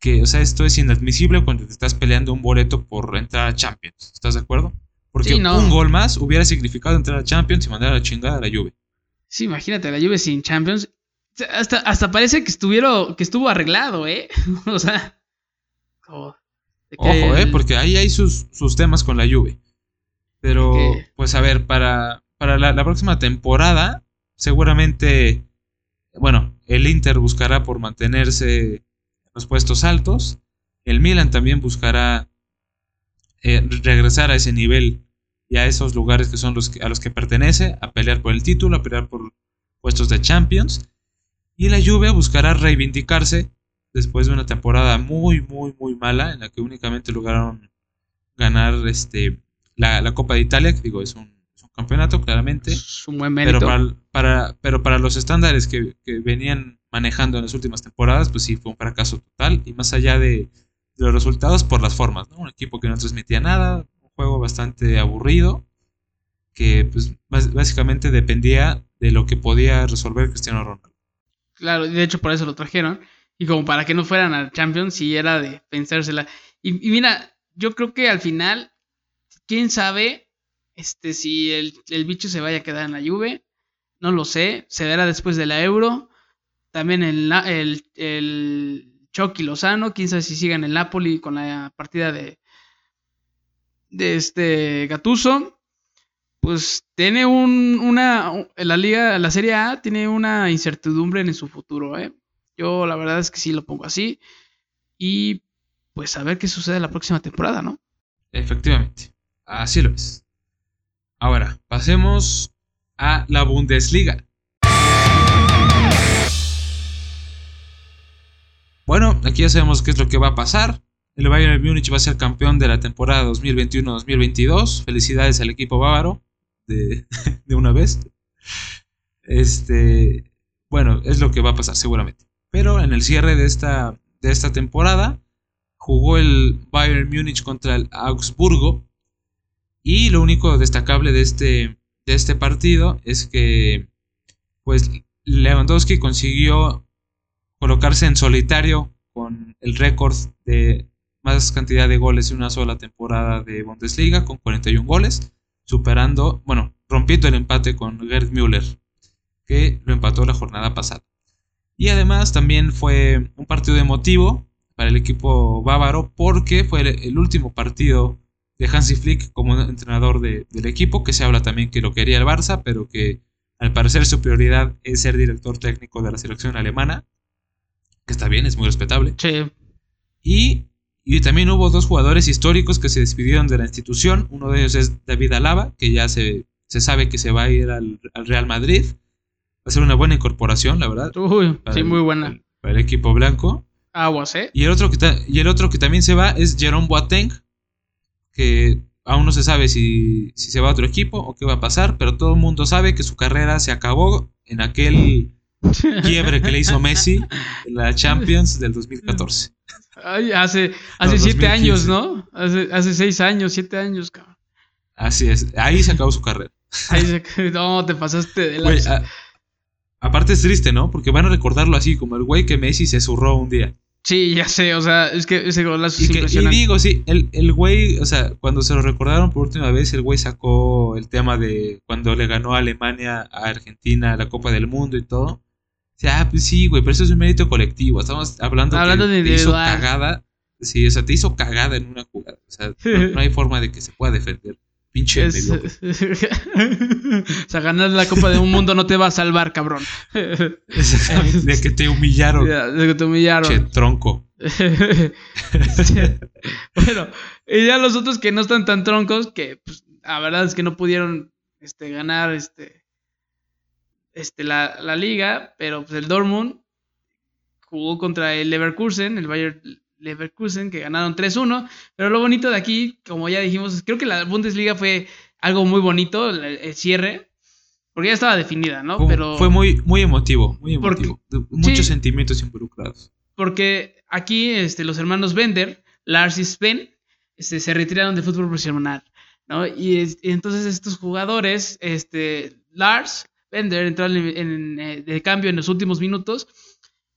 Que, o sea, esto es inadmisible cuando te estás peleando un boleto por entrar a Champions. ¿Estás de acuerdo? Porque Sí, no. un gol más hubiera significado entrar a Champions y mandar a la chingada a la Juve. Sí, imagínate, la Juve sin Champions. Hasta, hasta parece que estuvieron, que estuvo arreglado, ¿eh? o sea. que Ojo, eh, el- porque ahí hay sus, sus temas con la Juve. Pero, pues a ver, para, para la, la próxima temporada, seguramente, bueno, el Inter buscará por mantenerse en los puestos altos. El Milan también buscará eh, regresar a ese nivel y a esos lugares que son los que- a los que pertenece, a pelear por el título, a pelear por puestos de Champions. Y la Juve buscará reivindicarse después de una temporada muy, muy, muy mala en la que únicamente lograron ganar este, la, la Copa de Italia, que digo, es un, es un campeonato claramente. Es un buen mérito. Pero para, para- pero para los estándares que, que venían manejando en las últimas temporadas, pues sí, fue un fracaso total. Y más allá de, los resultados, por las formas, ¿no? Un equipo que no transmitía nada, un juego bastante aburrido, que pues básicamente dependía de lo que podía resolver Cristiano Ronaldo. Claro, de hecho por eso lo trajeron. Y como para que no fueran al Champions, si era de pensársela. Y, y mira, yo creo que al final, quién sabe este, si el, el bicho se vaya a quedar en la Juve. No lo sé. Se verá después de la Euro. También el, el, el Chucky Lozano. Quién sabe si siga en el Napoli con la partida de, de este Gatuso. Pues tiene un, una. La liga, la Serie A tiene una incertidumbre en su futuro, ¿eh? Yo la verdad es que sí lo pongo así. Y pues a ver qué sucede la próxima temporada, ¿no? Efectivamente, así lo es. Ahora, pasemos a la Bundesliga. Aquí ya sabemos qué es lo que va a pasar. El Bayern Múnich va a ser campeón de la temporada 2021-2022. Felicidades al equipo bávaro de, de una vez. Este, bueno, es lo que va a pasar seguramente. Pero en el cierre de esta, de esta temporada jugó el Bayern Múnich contra el Augsburgo. Y lo único destacable de este, de este partido es que pues Lewandowski consiguió colocarse en solitario con el récord de más cantidad de goles en una sola temporada de Bundesliga con 41 goles, superando, bueno, rompiendo el empate con Gerd Müller, que lo empató la jornada pasada. Y además también fue un partido emotivo para el equipo bávaro porque fue el, último partido de Hansi Flick como entrenador de- del equipo, que se habla también que lo quería el Barça, pero que al parecer su prioridad es ser director técnico de la selección alemana, que está bien, es muy respetable. Che, Y, y también hubo dos jugadores históricos que se despidieron de la institución. Uno de ellos es David Alaba, que ya se, se sabe que se va a ir al, al Real Madrid. Va a ser una buena incorporación, la verdad. uy, sí, el- muy buena. Para el equipo blanco. Aguas, ¿eh? Y el otro que, ta- y el otro que también se va es Jerome Boateng, que aún no se sabe si, si se va a otro equipo o qué va a pasar, pero todo el mundo sabe que su carrera se acabó en aquel quiebre que le hizo Messi en la Champions del 2014. Ay, hace hace No, siete 2015. años, ¿no? Hace, hace seis años, siete años, cabrón. Así es, ahí se acabó su carrera. Ahí se- no, te pasaste de Güey, lanza. a- aparte es triste, ¿no? Porque van a recordarlo así, como el güey que Messi se zurró un día. Sí, ya sé, o sea, es que ese golazo Y, que, y digo, sí, el, el güey, o sea, cuando se lo recordaron por última vez, el güey sacó el tema de cuando le ganó a Alemania a Argentina la Copa del Mundo y todo. Sea, ah, pues sí, güey, pero eso es un mérito colectivo. Estamos hablando, Hablando que de te hizo cagada. Sí, o sea, te hizo cagada en una jugada. O sea, no, no hay forma de que se pueda defender. Pinche Es- mediocre. o sea, ganar la Copa de un Mundo no te va a salvar, cabrón. De que te humillaron. De que te humillaron. Che, tronco. bueno, y ya los otros que no están tan troncos, que pues, la verdad es que no pudieron este, ganar este, este, la, la liga, pero pues el Dortmund jugó contra el Leverkusen, el Bayer Leverkusen, que ganaron 3-1. Pero lo bonito de aquí, como ya dijimos, creo que la Bundesliga fue algo muy bonito, el, el cierre, porque ya estaba definida, ¿no? Fue, pero fue muy, muy emotivo, muy emotivo. Muchos sí. sentimientos involucrados. porque aquí este, los hermanos Bender, Lars y Sven, este, se retiraron del fútbol profesional, ¿no? Y, es- y entonces estos jugadores, este, Lars Bender entró en, en, eh, de cambio en los últimos minutos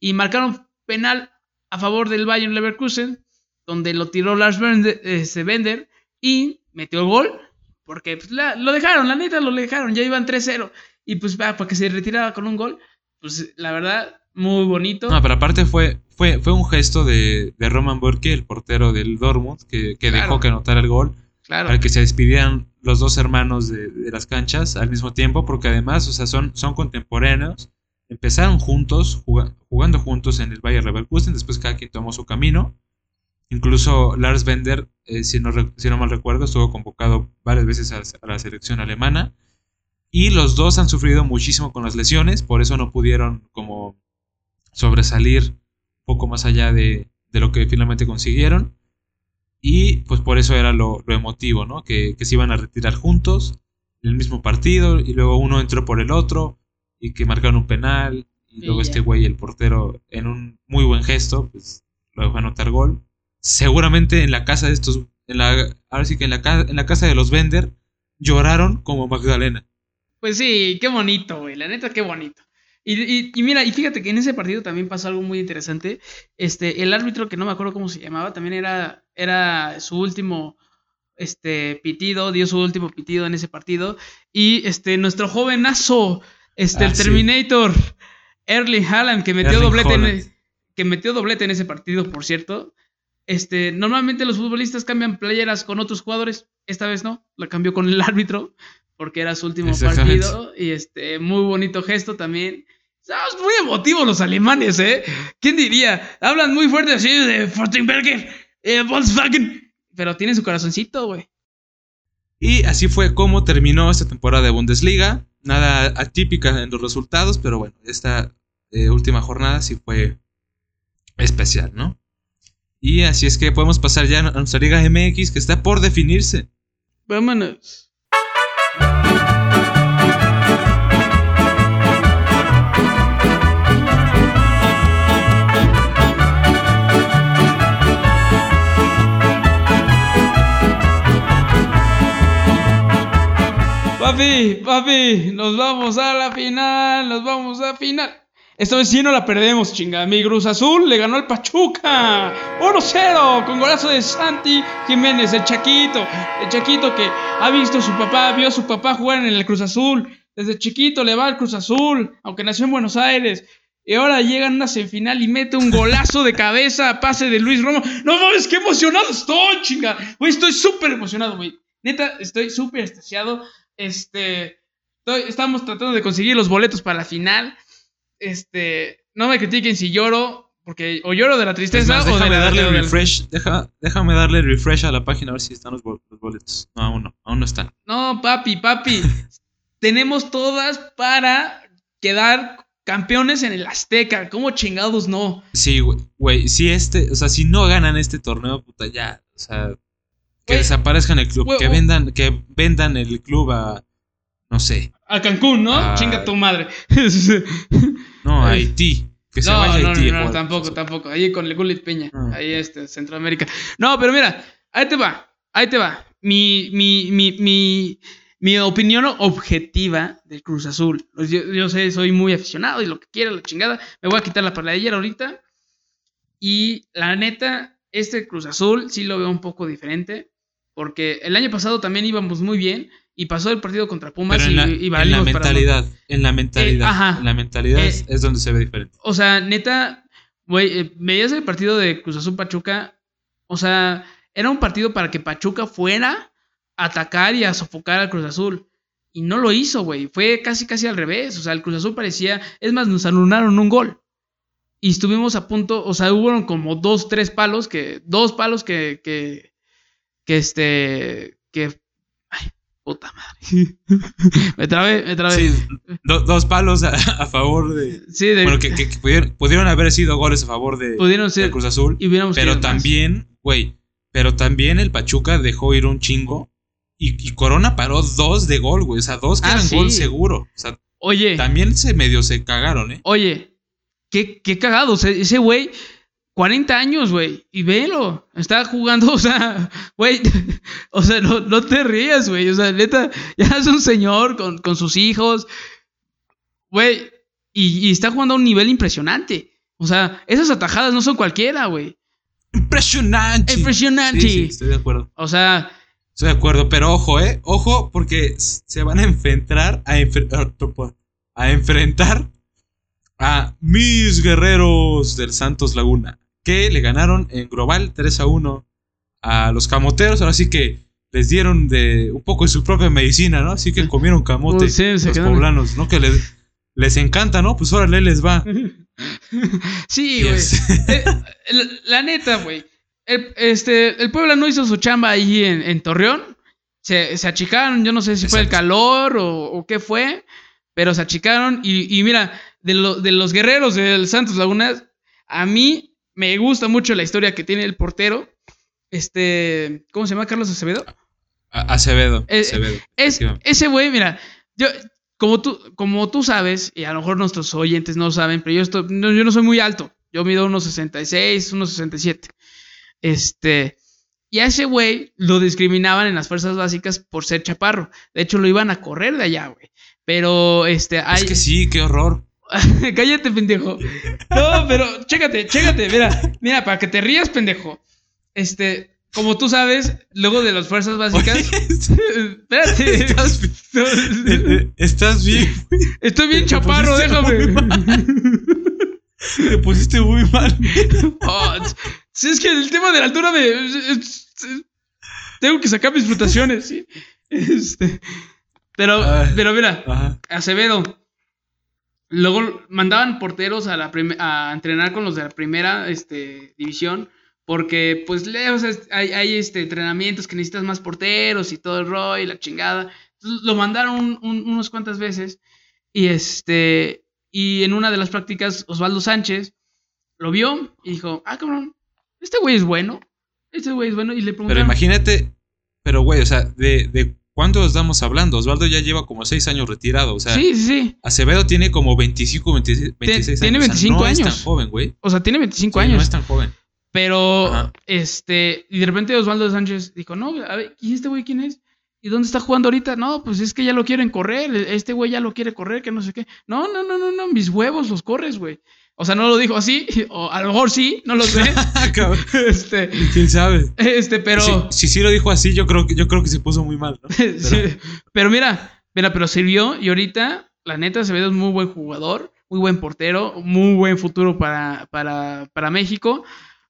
y marcaron penal a favor del Bayern Leverkusen, donde lo tiró Lars Bender, este, Bender y metió el gol, porque pues, la- lo dejaron, la neta lo dejaron, ya iban 3-0, y pues va, para que se retirara con un gol, pues la verdad, muy bonito. No, pero aparte fue, fue, fue un gesto de, de Roman Burke, el portero del Dortmund, que, que Claro. dejó que anotara el gol, claro. para que se despidieran los dos hermanos de, las canchas al mismo tiempo, porque además, o sea, son, son contemporáneos. Empezaron juntos, juga- jugando juntos en el Bayer Leverkusen, después cada quien tomó su camino. Incluso Lars Bender, eh, si, no, si no mal recuerdo, estuvo convocado varias veces a, a la selección alemana. Y los dos han sufrido muchísimo con las lesiones, por eso no pudieron como sobresalir un poco más allá de, de lo que finalmente consiguieron. Y pues por eso era lo, lo emotivo, ¿no? Que, que se iban a retirar juntos en el mismo partido y luego uno entró por el otro y que marcaron un penal y luego ya. este güey, el portero, en un muy buen gesto, pues lo dejó anotar gol. Seguramente en la casa de estos, en la, ahora sí que en la, en la casa de los Bender, lloraron como Magdalena. Pues sí, qué bonito, güey. La neta, qué bonito. Y, y- y mira, y fíjate que en ese partido también pasó algo muy interesante. Este, el árbitro, que no me acuerdo cómo se llamaba, también era, era su último este, pitido, dio su último pitido en ese partido. Y este, nuestro jovenazo, este, Ah, el sí. Terminator, Erling Haaland, que metió Erling doblete en, que metió doblete en ese partido, por cierto. Este, normalmente los futbolistas cambian playeras con otros jugadores, esta vez no, la cambió con el árbitro, porque era su último partido, y este, muy bonito gesto también. Somos muy emotivos los alemanes, ¿eh? ¿Quién diría? Hablan muy fuerte así de Fortenberger, eh, Volkswagen, pero tienen su corazoncito, güey. Y así fue como terminó esta temporada de Bundesliga. Nada atípica en los resultados, pero bueno, esta eh, última jornada sí fue especial, ¿no? Y así es que podemos pasar ya a nuestra Liga MX que está por definirse. Vámonos. Papi, papi, nos vamos a la final, nos vamos a final. Esta vez sí no la perdemos, chinga. Mi Cruz Azul le ganó al Pachuca. 1-0 con golazo de Santi Jiménez, el Chaquito. El Chaquito que ha visto a su papá, vio a su papá jugar en el Cruz Azul. Desde chiquito le va al Cruz Azul, aunque nació en Buenos Aires. Y ahora llega en una semifinal y mete un golazo de cabeza a pase de Luis Romo. No mames, qué emocionado estoy, chinga. Güey, estoy súper emocionado, güey. Neta, estoy súper extasiado. Este, estamos tratando de conseguir los boletos para la final. Este, no me critiquen si lloro, porque o lloro de la tristeza más, o de déjame la darle refresh, deja- déjame darle refresh a la página a ver si están los, bol- los boletos. No, aún no, aún no están. No, papi, papi. Tenemos todas para quedar campeones en el Azteca. ¿Cómo chingados no? Sí, güey, güey, si este, o sea, si no ganan este torneo, puta, ya, o sea, que desaparezcan el club, que vendan, que vendan el club a, no sé, A Cancún, ¿no? Ah. Chinga tu madre. no, a. Haití, que se no, vaya a Haití. no, tampoco, tampoco. Ahí con el Gullit Peña. Ah. Ahí este, Centroamérica. No, pero mira, ahí te va. Ahí te va. Mi, mi, mi, mi, mi opinión objetiva del Cruz Azul. Pues Yo, yo sé, soy muy aficionado y lo que quiera, la chingada. Me voy a quitar la playera ahorita. Y la neta, este Cruz Azul sí lo veo un poco diferente. Porque el año pasado también íbamos muy bien. Y pasó el partido contra Pumas Pero en y, la, y en la para- mentalidad, en la mentalidad, Eh, ajá. en la mentalidad Eh, es, es donde se ve diferente. O sea, neta, güey, eh, veías el partido de Cruz Azul Pachuca. O sea, era un partido para que Pachuca fuera a atacar y a sofocar al Cruz Azul. Y no lo hizo, güey. Fue casi, casi al revés. O sea, el Cruz Azul parecía. Es más, nos anularon un gol. Y estuvimos a punto. O sea, hubo como dos, tres palos que. Dos palos que. que. Que este. que. Ay, puta madre. me trabé, me trabé. Sí, do- dos palos a, a favor de... Sí, de- Bueno, que, que- que pudieron, pudieron haber sido goles a favor de, pudieron de ser. Cruz Azul, Y pero también, güey, pero también el Pachuca dejó ir un chingo y, y Corona paró dos de gol, güey, o sea, dos que Ah, eran sí. gol seguro. O sea, Oye. también se medio se cagaron, ¿eh? Oye, qué, qué cagado. o sea, ese güey, 40 años, güey. Y velo. Está jugando, o sea, güey. O sea, no, no te rías, güey. O sea, neta, ya es un señor con, con sus hijos. Güey. Y, y está jugando a un nivel impresionante. O sea, esas atajadas no son cualquiera, güey. Impresionante. Impresionante. Sí, sí, estoy de acuerdo. O sea, Estoy de acuerdo, pero ojo, ¿eh? Ojo, porque se van a enfrentar a, enfre- a enfrentar a mis guerreros del Santos Laguna, que le ganaron en global 3 a 1 a los camoteros. Ahora sí que les dieron de un poco de su propia medicina, ¿no? Así que comieron camote Pues sí, se los quedaron- poblanos, ¿no? Que les, les encanta, ¿no? Pues órale, les va. sí, güey. es- Eh, la, la neta, güey. el, este, el Puebla no hizo su chamba ahí en, en Torreón. Se, se achicaron, yo no sé si fue el calor o, o qué fue, pero se achicaron. Y, y mira, de, lo- de los guerreros del Santos Laguna, a mí me gusta mucho la historia que tiene el portero. Este, ¿cómo se llama? Carlos Acevedo. A- Acevedo. Eh, Acevedo. Es, ese güey, mira, yo, como tú, como tú sabes, y a lo mejor nuestros oyentes no saben, pero yo, estoy, no, yo no soy muy alto. Yo mido unos 66, unos 67. Este, y a ese güey lo discriminaban en las fuerzas básicas por ser chaparro. De hecho, lo iban a correr de allá, güey. Pero, este, hay... Es que sí, qué horror. Cállate, pendejo. No, pero chécate, chécate, mira, mira, para que te rías, pendejo. Este, como tú sabes, luego de las fuerzas básicas. Espérate. Estás, bi- estás bien. Estoy bien chaparro, déjame. Te pusiste muy mal. Oh, si es que el tema de la altura me. Tengo que sacar mis frutaciones, sí. Este, pero, Ay. pero mira, Ajá. Acevedo. Luego mandaban porteros a, la a entrenar con los de la primera este, división. Porque, pues, o sea, hay, hay, este, entrenamientos que necesitas más porteros y todo el rollo y la chingada. Entonces, lo mandaron un- un- unas cuantas veces. Y este. Y en una de las prácticas, Osvaldo Sánchez lo vio y dijo: Ah, cabrón, este güey es bueno. Este güey es bueno. Y le Pero preguntaron. imagínate, pero güey, o sea, ¿de, de cuánto estamos hablando? Osvaldo ya lleva como 6 años retirado. O sea, sí, sí, sí. Acevedo tiene como 25, 26, 26 tiene años. 25 o sea, no es años. tan joven, güey. O sea, tiene 25 Sí, años. No es tan joven. Pero, Ajá. este, y de repente Osvaldo Sánchez dijo, no, a ver, ¿y este güey quién es? ¿Y dónde está jugando ahorita? No, pues es que ya lo quieren correr, este güey ya lo quiere correr, que no sé qué. No, no, no, no, no, mis huevos los corres, güey. O sea, no lo dijo así, o a lo mejor sí, no lo sé. Cabrón, este, ¿Quién sabe? este, pero, Si, si sí lo dijo así, yo creo que yo creo que se puso muy mal, ¿no? sí, pero mira, mira, pero sirvió y ahorita, la neta, Acevedo es muy buen jugador, muy buen portero, muy buen futuro para, para, para México.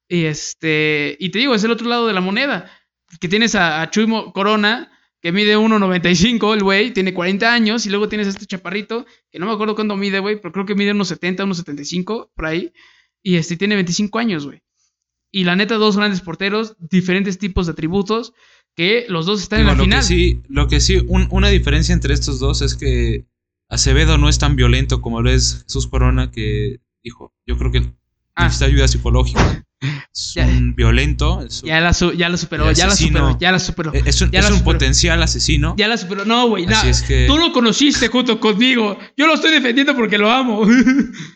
Y este, y te digo, es el otro lado de la moneda. Que tienes a, a Corona, que mide 1.95, el güey, tiene 40 años, y luego tienes a este chaparrito, que no me acuerdo cuándo mide, güey, pero creo que mide unos 70, unos 75, por ahí. Y este tiene 25 años, güey. Y la neta, dos grandes porteros, diferentes tipos de atributos, que los dos están Digo, en la lo final. que sí, lo que sí, un- una diferencia entre estos dos es que Acevedo no es tan violento como lo es Jesús Corona, que dijo, yo creo que Ah. necesita ayuda psicológica. Es Ya. un violento, es un, Ya la, su- ya la superó, ya la superó, ya la superó. es un- ya es un superó. potencial asesino. Ya la superó. No, güey, Así no. es que- Tú lo conociste junto conmigo. Yo lo estoy defendiendo porque lo amo.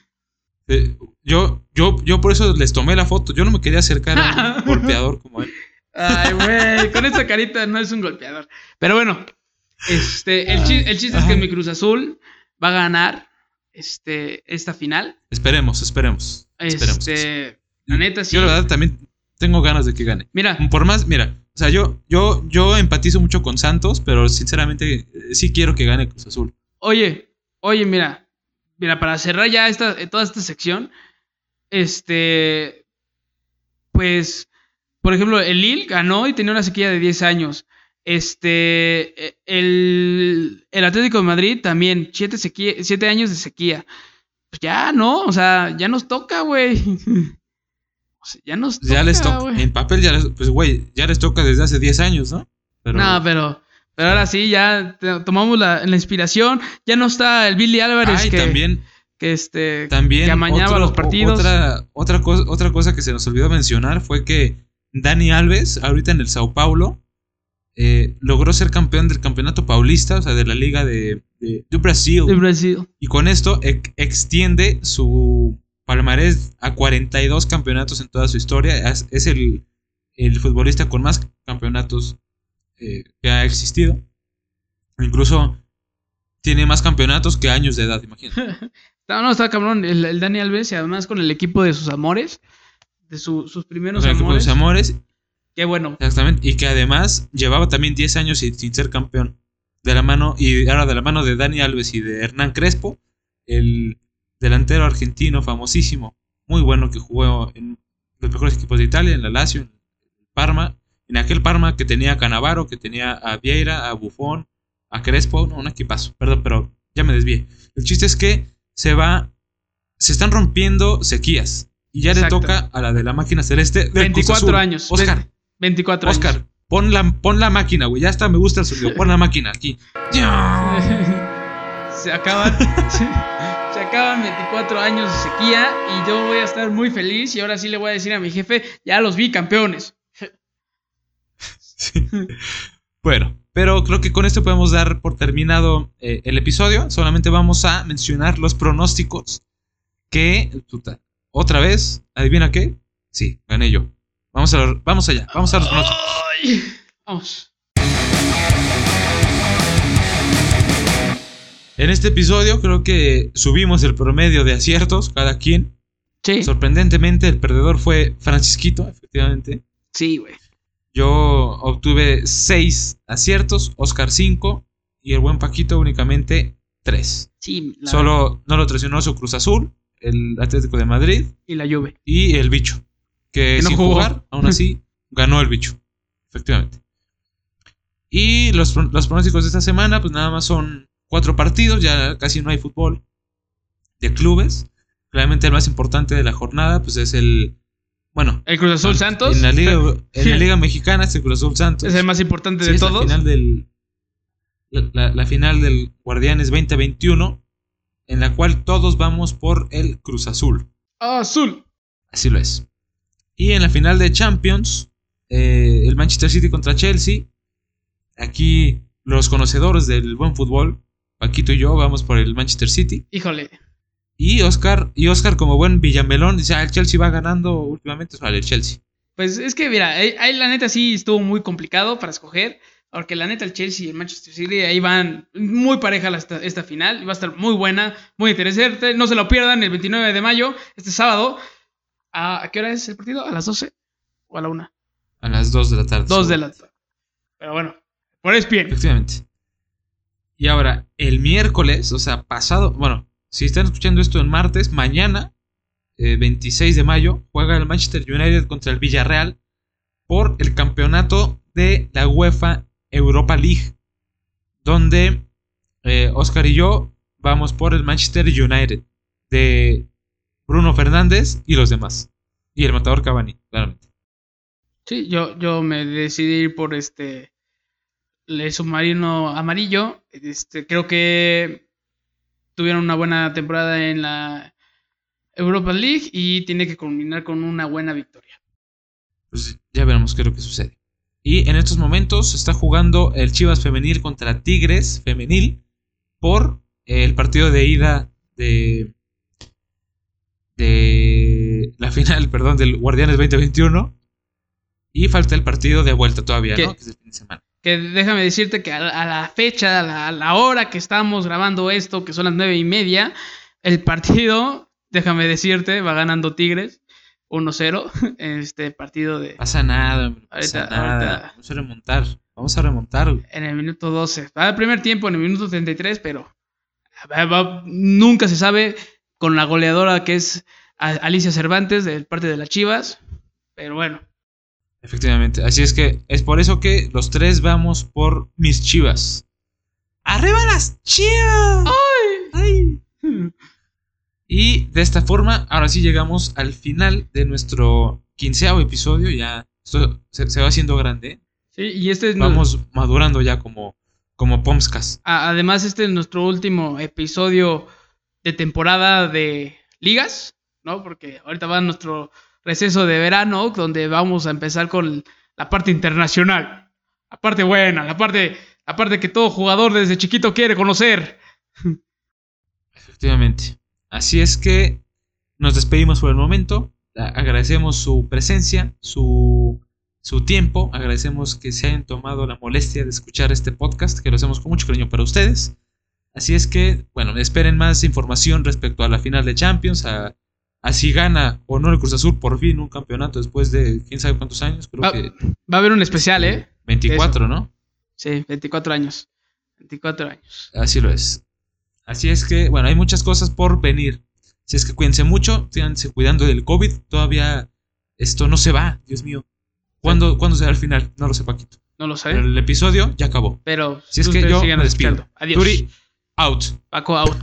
Eh, yo, yo, yo por eso les tomé la foto. Yo no me quería acercar a un golpeador como él. Ay, güey, con esta carita no es un golpeador. Pero bueno, este, el, chi- el chiste es que mi Cruz Azul va a ganar este, esta final. Esperemos, esperemos. esperemos. La neta, sí. Yo la verdad también tengo ganas de que gane. Mira, Por más, mira, o sea, yo, yo, yo empatizo mucho con Santos, pero sinceramente eh, sí quiero que gane Cruz Azul. oye, oye, mira. Mira, para cerrar ya esta, eh, toda esta sección, este, pues, por ejemplo, el Lille ganó y tenía una sequía de 10 años. Este, eh, el, el Atlético de Madrid también, 7 sequía, siete años de sequía. Pues ya, ¿no? O sea, ya nos toca, güey. Sea, ya nos toca, ya les toca, en papel ya les, pues güey, ya les toca desde hace 10 años, ¿no? Pero, No, pero, pero ahora sí, ya tomamos la, la inspiración. Ya no está el Billy Álvarez Ay, que, también, que este también que amañaba otro- los partidos. Otra, otra, cosa, otra cosa que se nos olvidó mencionar fue que Dani Alves, ahorita en el Sao Paulo, eh, logró ser campeón del campeonato paulista, o sea, de la liga de, de, de Brasil. de Brasil. Y con esto ex- extiende su palmarés a 42 campeonatos en toda su historia. Es, es el, el futbolista con más campeonatos eh, que ha existido. Incluso tiene más campeonatos que años de edad, imagínate. No, no, está cabrón. El, el Dani Alves y además con el equipo de sus amores. De su- sus primeros Con el equipo de amores. sus amores, Qué bueno. exactamente. Y que además llevaba también 10 años sin, sin ser campeón. De la mano, y ahora de la mano de Dani Alves y de Hernán Crespo, el delantero argentino famosísimo, muy bueno que jugó en los mejores equipos de Italia, en la Lazio, en Parma, en aquel Parma que tenía a Canavaro, que tenía a Vieira, a Buffon, a Crespo, no, un equipazo, perdón, pero ya me desvié. El chiste es que se va, se están rompiendo sequías. Y ya Exacto. le toca a la de la máquina celeste. del Cruz 24 Azul. años. Oscar, Ve- 24 años. Oscar, pon la, pon la máquina, güey. Ya está, me gusta el sonido. Pon la máquina aquí. se acaban. se, acaban 24 años de sequía y yo voy a estar muy feliz y ahora sí le voy a decir a mi jefe, ya los vi campeones. Sí. Bueno, pero creo que con esto podemos dar por terminado eh, el episodio. Solamente vamos a mencionar los pronósticos que... puta, Otra vez, ¿adivina qué? Sí, gané yo. Vamos, a, vamos allá, vamos a los pronósticos. Ay, Vamos. En este episodio creo que subimos el promedio de aciertos, cada quien. Sí, Sorprendentemente, el perdedor fue Francisquito, efectivamente. sí, güey. Yo obtuve 6 aciertos, Oscar 5 y el buen Paquito únicamente 3. Sí, la- Solo no lo traicionó su Cruz Azul, el Atlético de Madrid y la lluvia. y el bicho. Que, Que no sin jugó. jugar, aún así, ganó el bicho. Efectivamente. Y los, los pronósticos de esta semana, pues nada más son cuatro partidos, ya casi no hay fútbol de clubes. Claramente el más importante de la jornada, pues es el. Bueno, El Cruz Azul Santos En la Liga, en la Liga Mexicana es el Cruz Azul Santos. es el más importante Sí, de es La todos. final del, la, la- la final del Guardianes 2021, en la cual todos vamos por el Cruz Azul. Azul. Así lo es. Y en la final de Champions, eh, el Manchester City contra Chelsea. Aquí los conocedores del buen fútbol, Paquito y yo, vamos por el Manchester City. Híjole. Y Oscar, y Oscar como buen Villamelón, dice, ah, el Chelsea va ganando últimamente. Vale, el Chelsea. Pues es que, mira, ahí, ahí la neta sí estuvo muy complicado para escoger. Porque la neta, el Chelsea y el Manchester City ahí van muy pareja la- esta, esta final. Va a estar muy buena, muy interesante. No se lo pierdan el 29 de mayo, este sábado. ¿A, a qué hora es el partido? ¿A las 12? ¿O a la 1? A las 2 de la tarde. 2 de la tarde. Pero bueno, por bien. Efectivamente. Y ahora, el miércoles, o sea, pasado, bueno, si están escuchando esto el martes, mañana, eh, 26 de mayo, juega el Manchester United contra el Villarreal por el campeonato de la UEFA Europa League, donde eh, Oscar y yo vamos por el Manchester United de Bruno Fernández y los demás. Y el matador Cavani, claramente. Sí, yo, yo me decidí ir por este. El submarino amarillo. Este, creo que tuvieron una buena temporada en la Europa League y tiene que culminar con una buena victoria. Pues ya veremos qué es lo que sucede. Y en estos momentos está jugando el Chivas femenil contra Tigres femenil por el partido de ida de de la final, perdón, del Guardianes 2021 y falta el partido de vuelta todavía, ¿Qué? ¿no? Que es el fin de semana. Que déjame decirte que a la, a la fecha, a la, a la hora que estamos grabando esto, que son las nueve y media, el partido, déjame decirte, va ganando Tigres 1-0 en este partido de Pasa nada, hombre, pasa Ahorita- nada. ahorita. Vamos a remontar, vamos a remontar. en el minuto 12. Va el primer tiempo en el minuto 33, pero va- nunca se sabe con la goleadora que es Alicia Cervantes del parte de las Chivas. Pero bueno, Efectivamente, así es que es por eso que los tres vamos por mis Chivas. ¡Arriba las Chivas! ¡Ay! Y de esta forma, ahora sí llegamos al final de nuestro quinceavo episodio. Ya esto se, se va haciendo grande. sí, y este es Vamos madurando ya como, como Pomskas. A- Además, este es nuestro último episodio de temporada de ligas, ¿no? Porque ahorita va nuestro receso de verano, donde vamos a empezar con la parte internacional. La parte buena, la parte, la parte que todo jugador desde chiquito quiere conocer. Efectivamente. Así es que nos despedimos por el momento. Agradecemos su presencia, su, su tiempo. Agradecemos que se hayan tomado la molestia de escuchar este podcast, que lo hacemos con mucho cariño para ustedes. Así es que, bueno, esperen más información respecto a la final de Champions, a si gana o no el Cruz Azul por fin un campeonato después de quién sabe cuántos años. Creo Va, que va a haber un especial, ¿eh? 24, ¿no? Sí, 24 años. 24 años. Así lo es. Así es que, bueno, hay muchas cosas por venir. Si es que cuídense mucho, síganse cuidando del COVID. Todavía esto no se va, Dios mío. ¿Cuándo, ¿cuándo será el final? No lo sé, Paquito. No lo sé. Pero el episodio ya acabó. Pero Si es que yo me despido. Adiós. Turi, out. Paco out.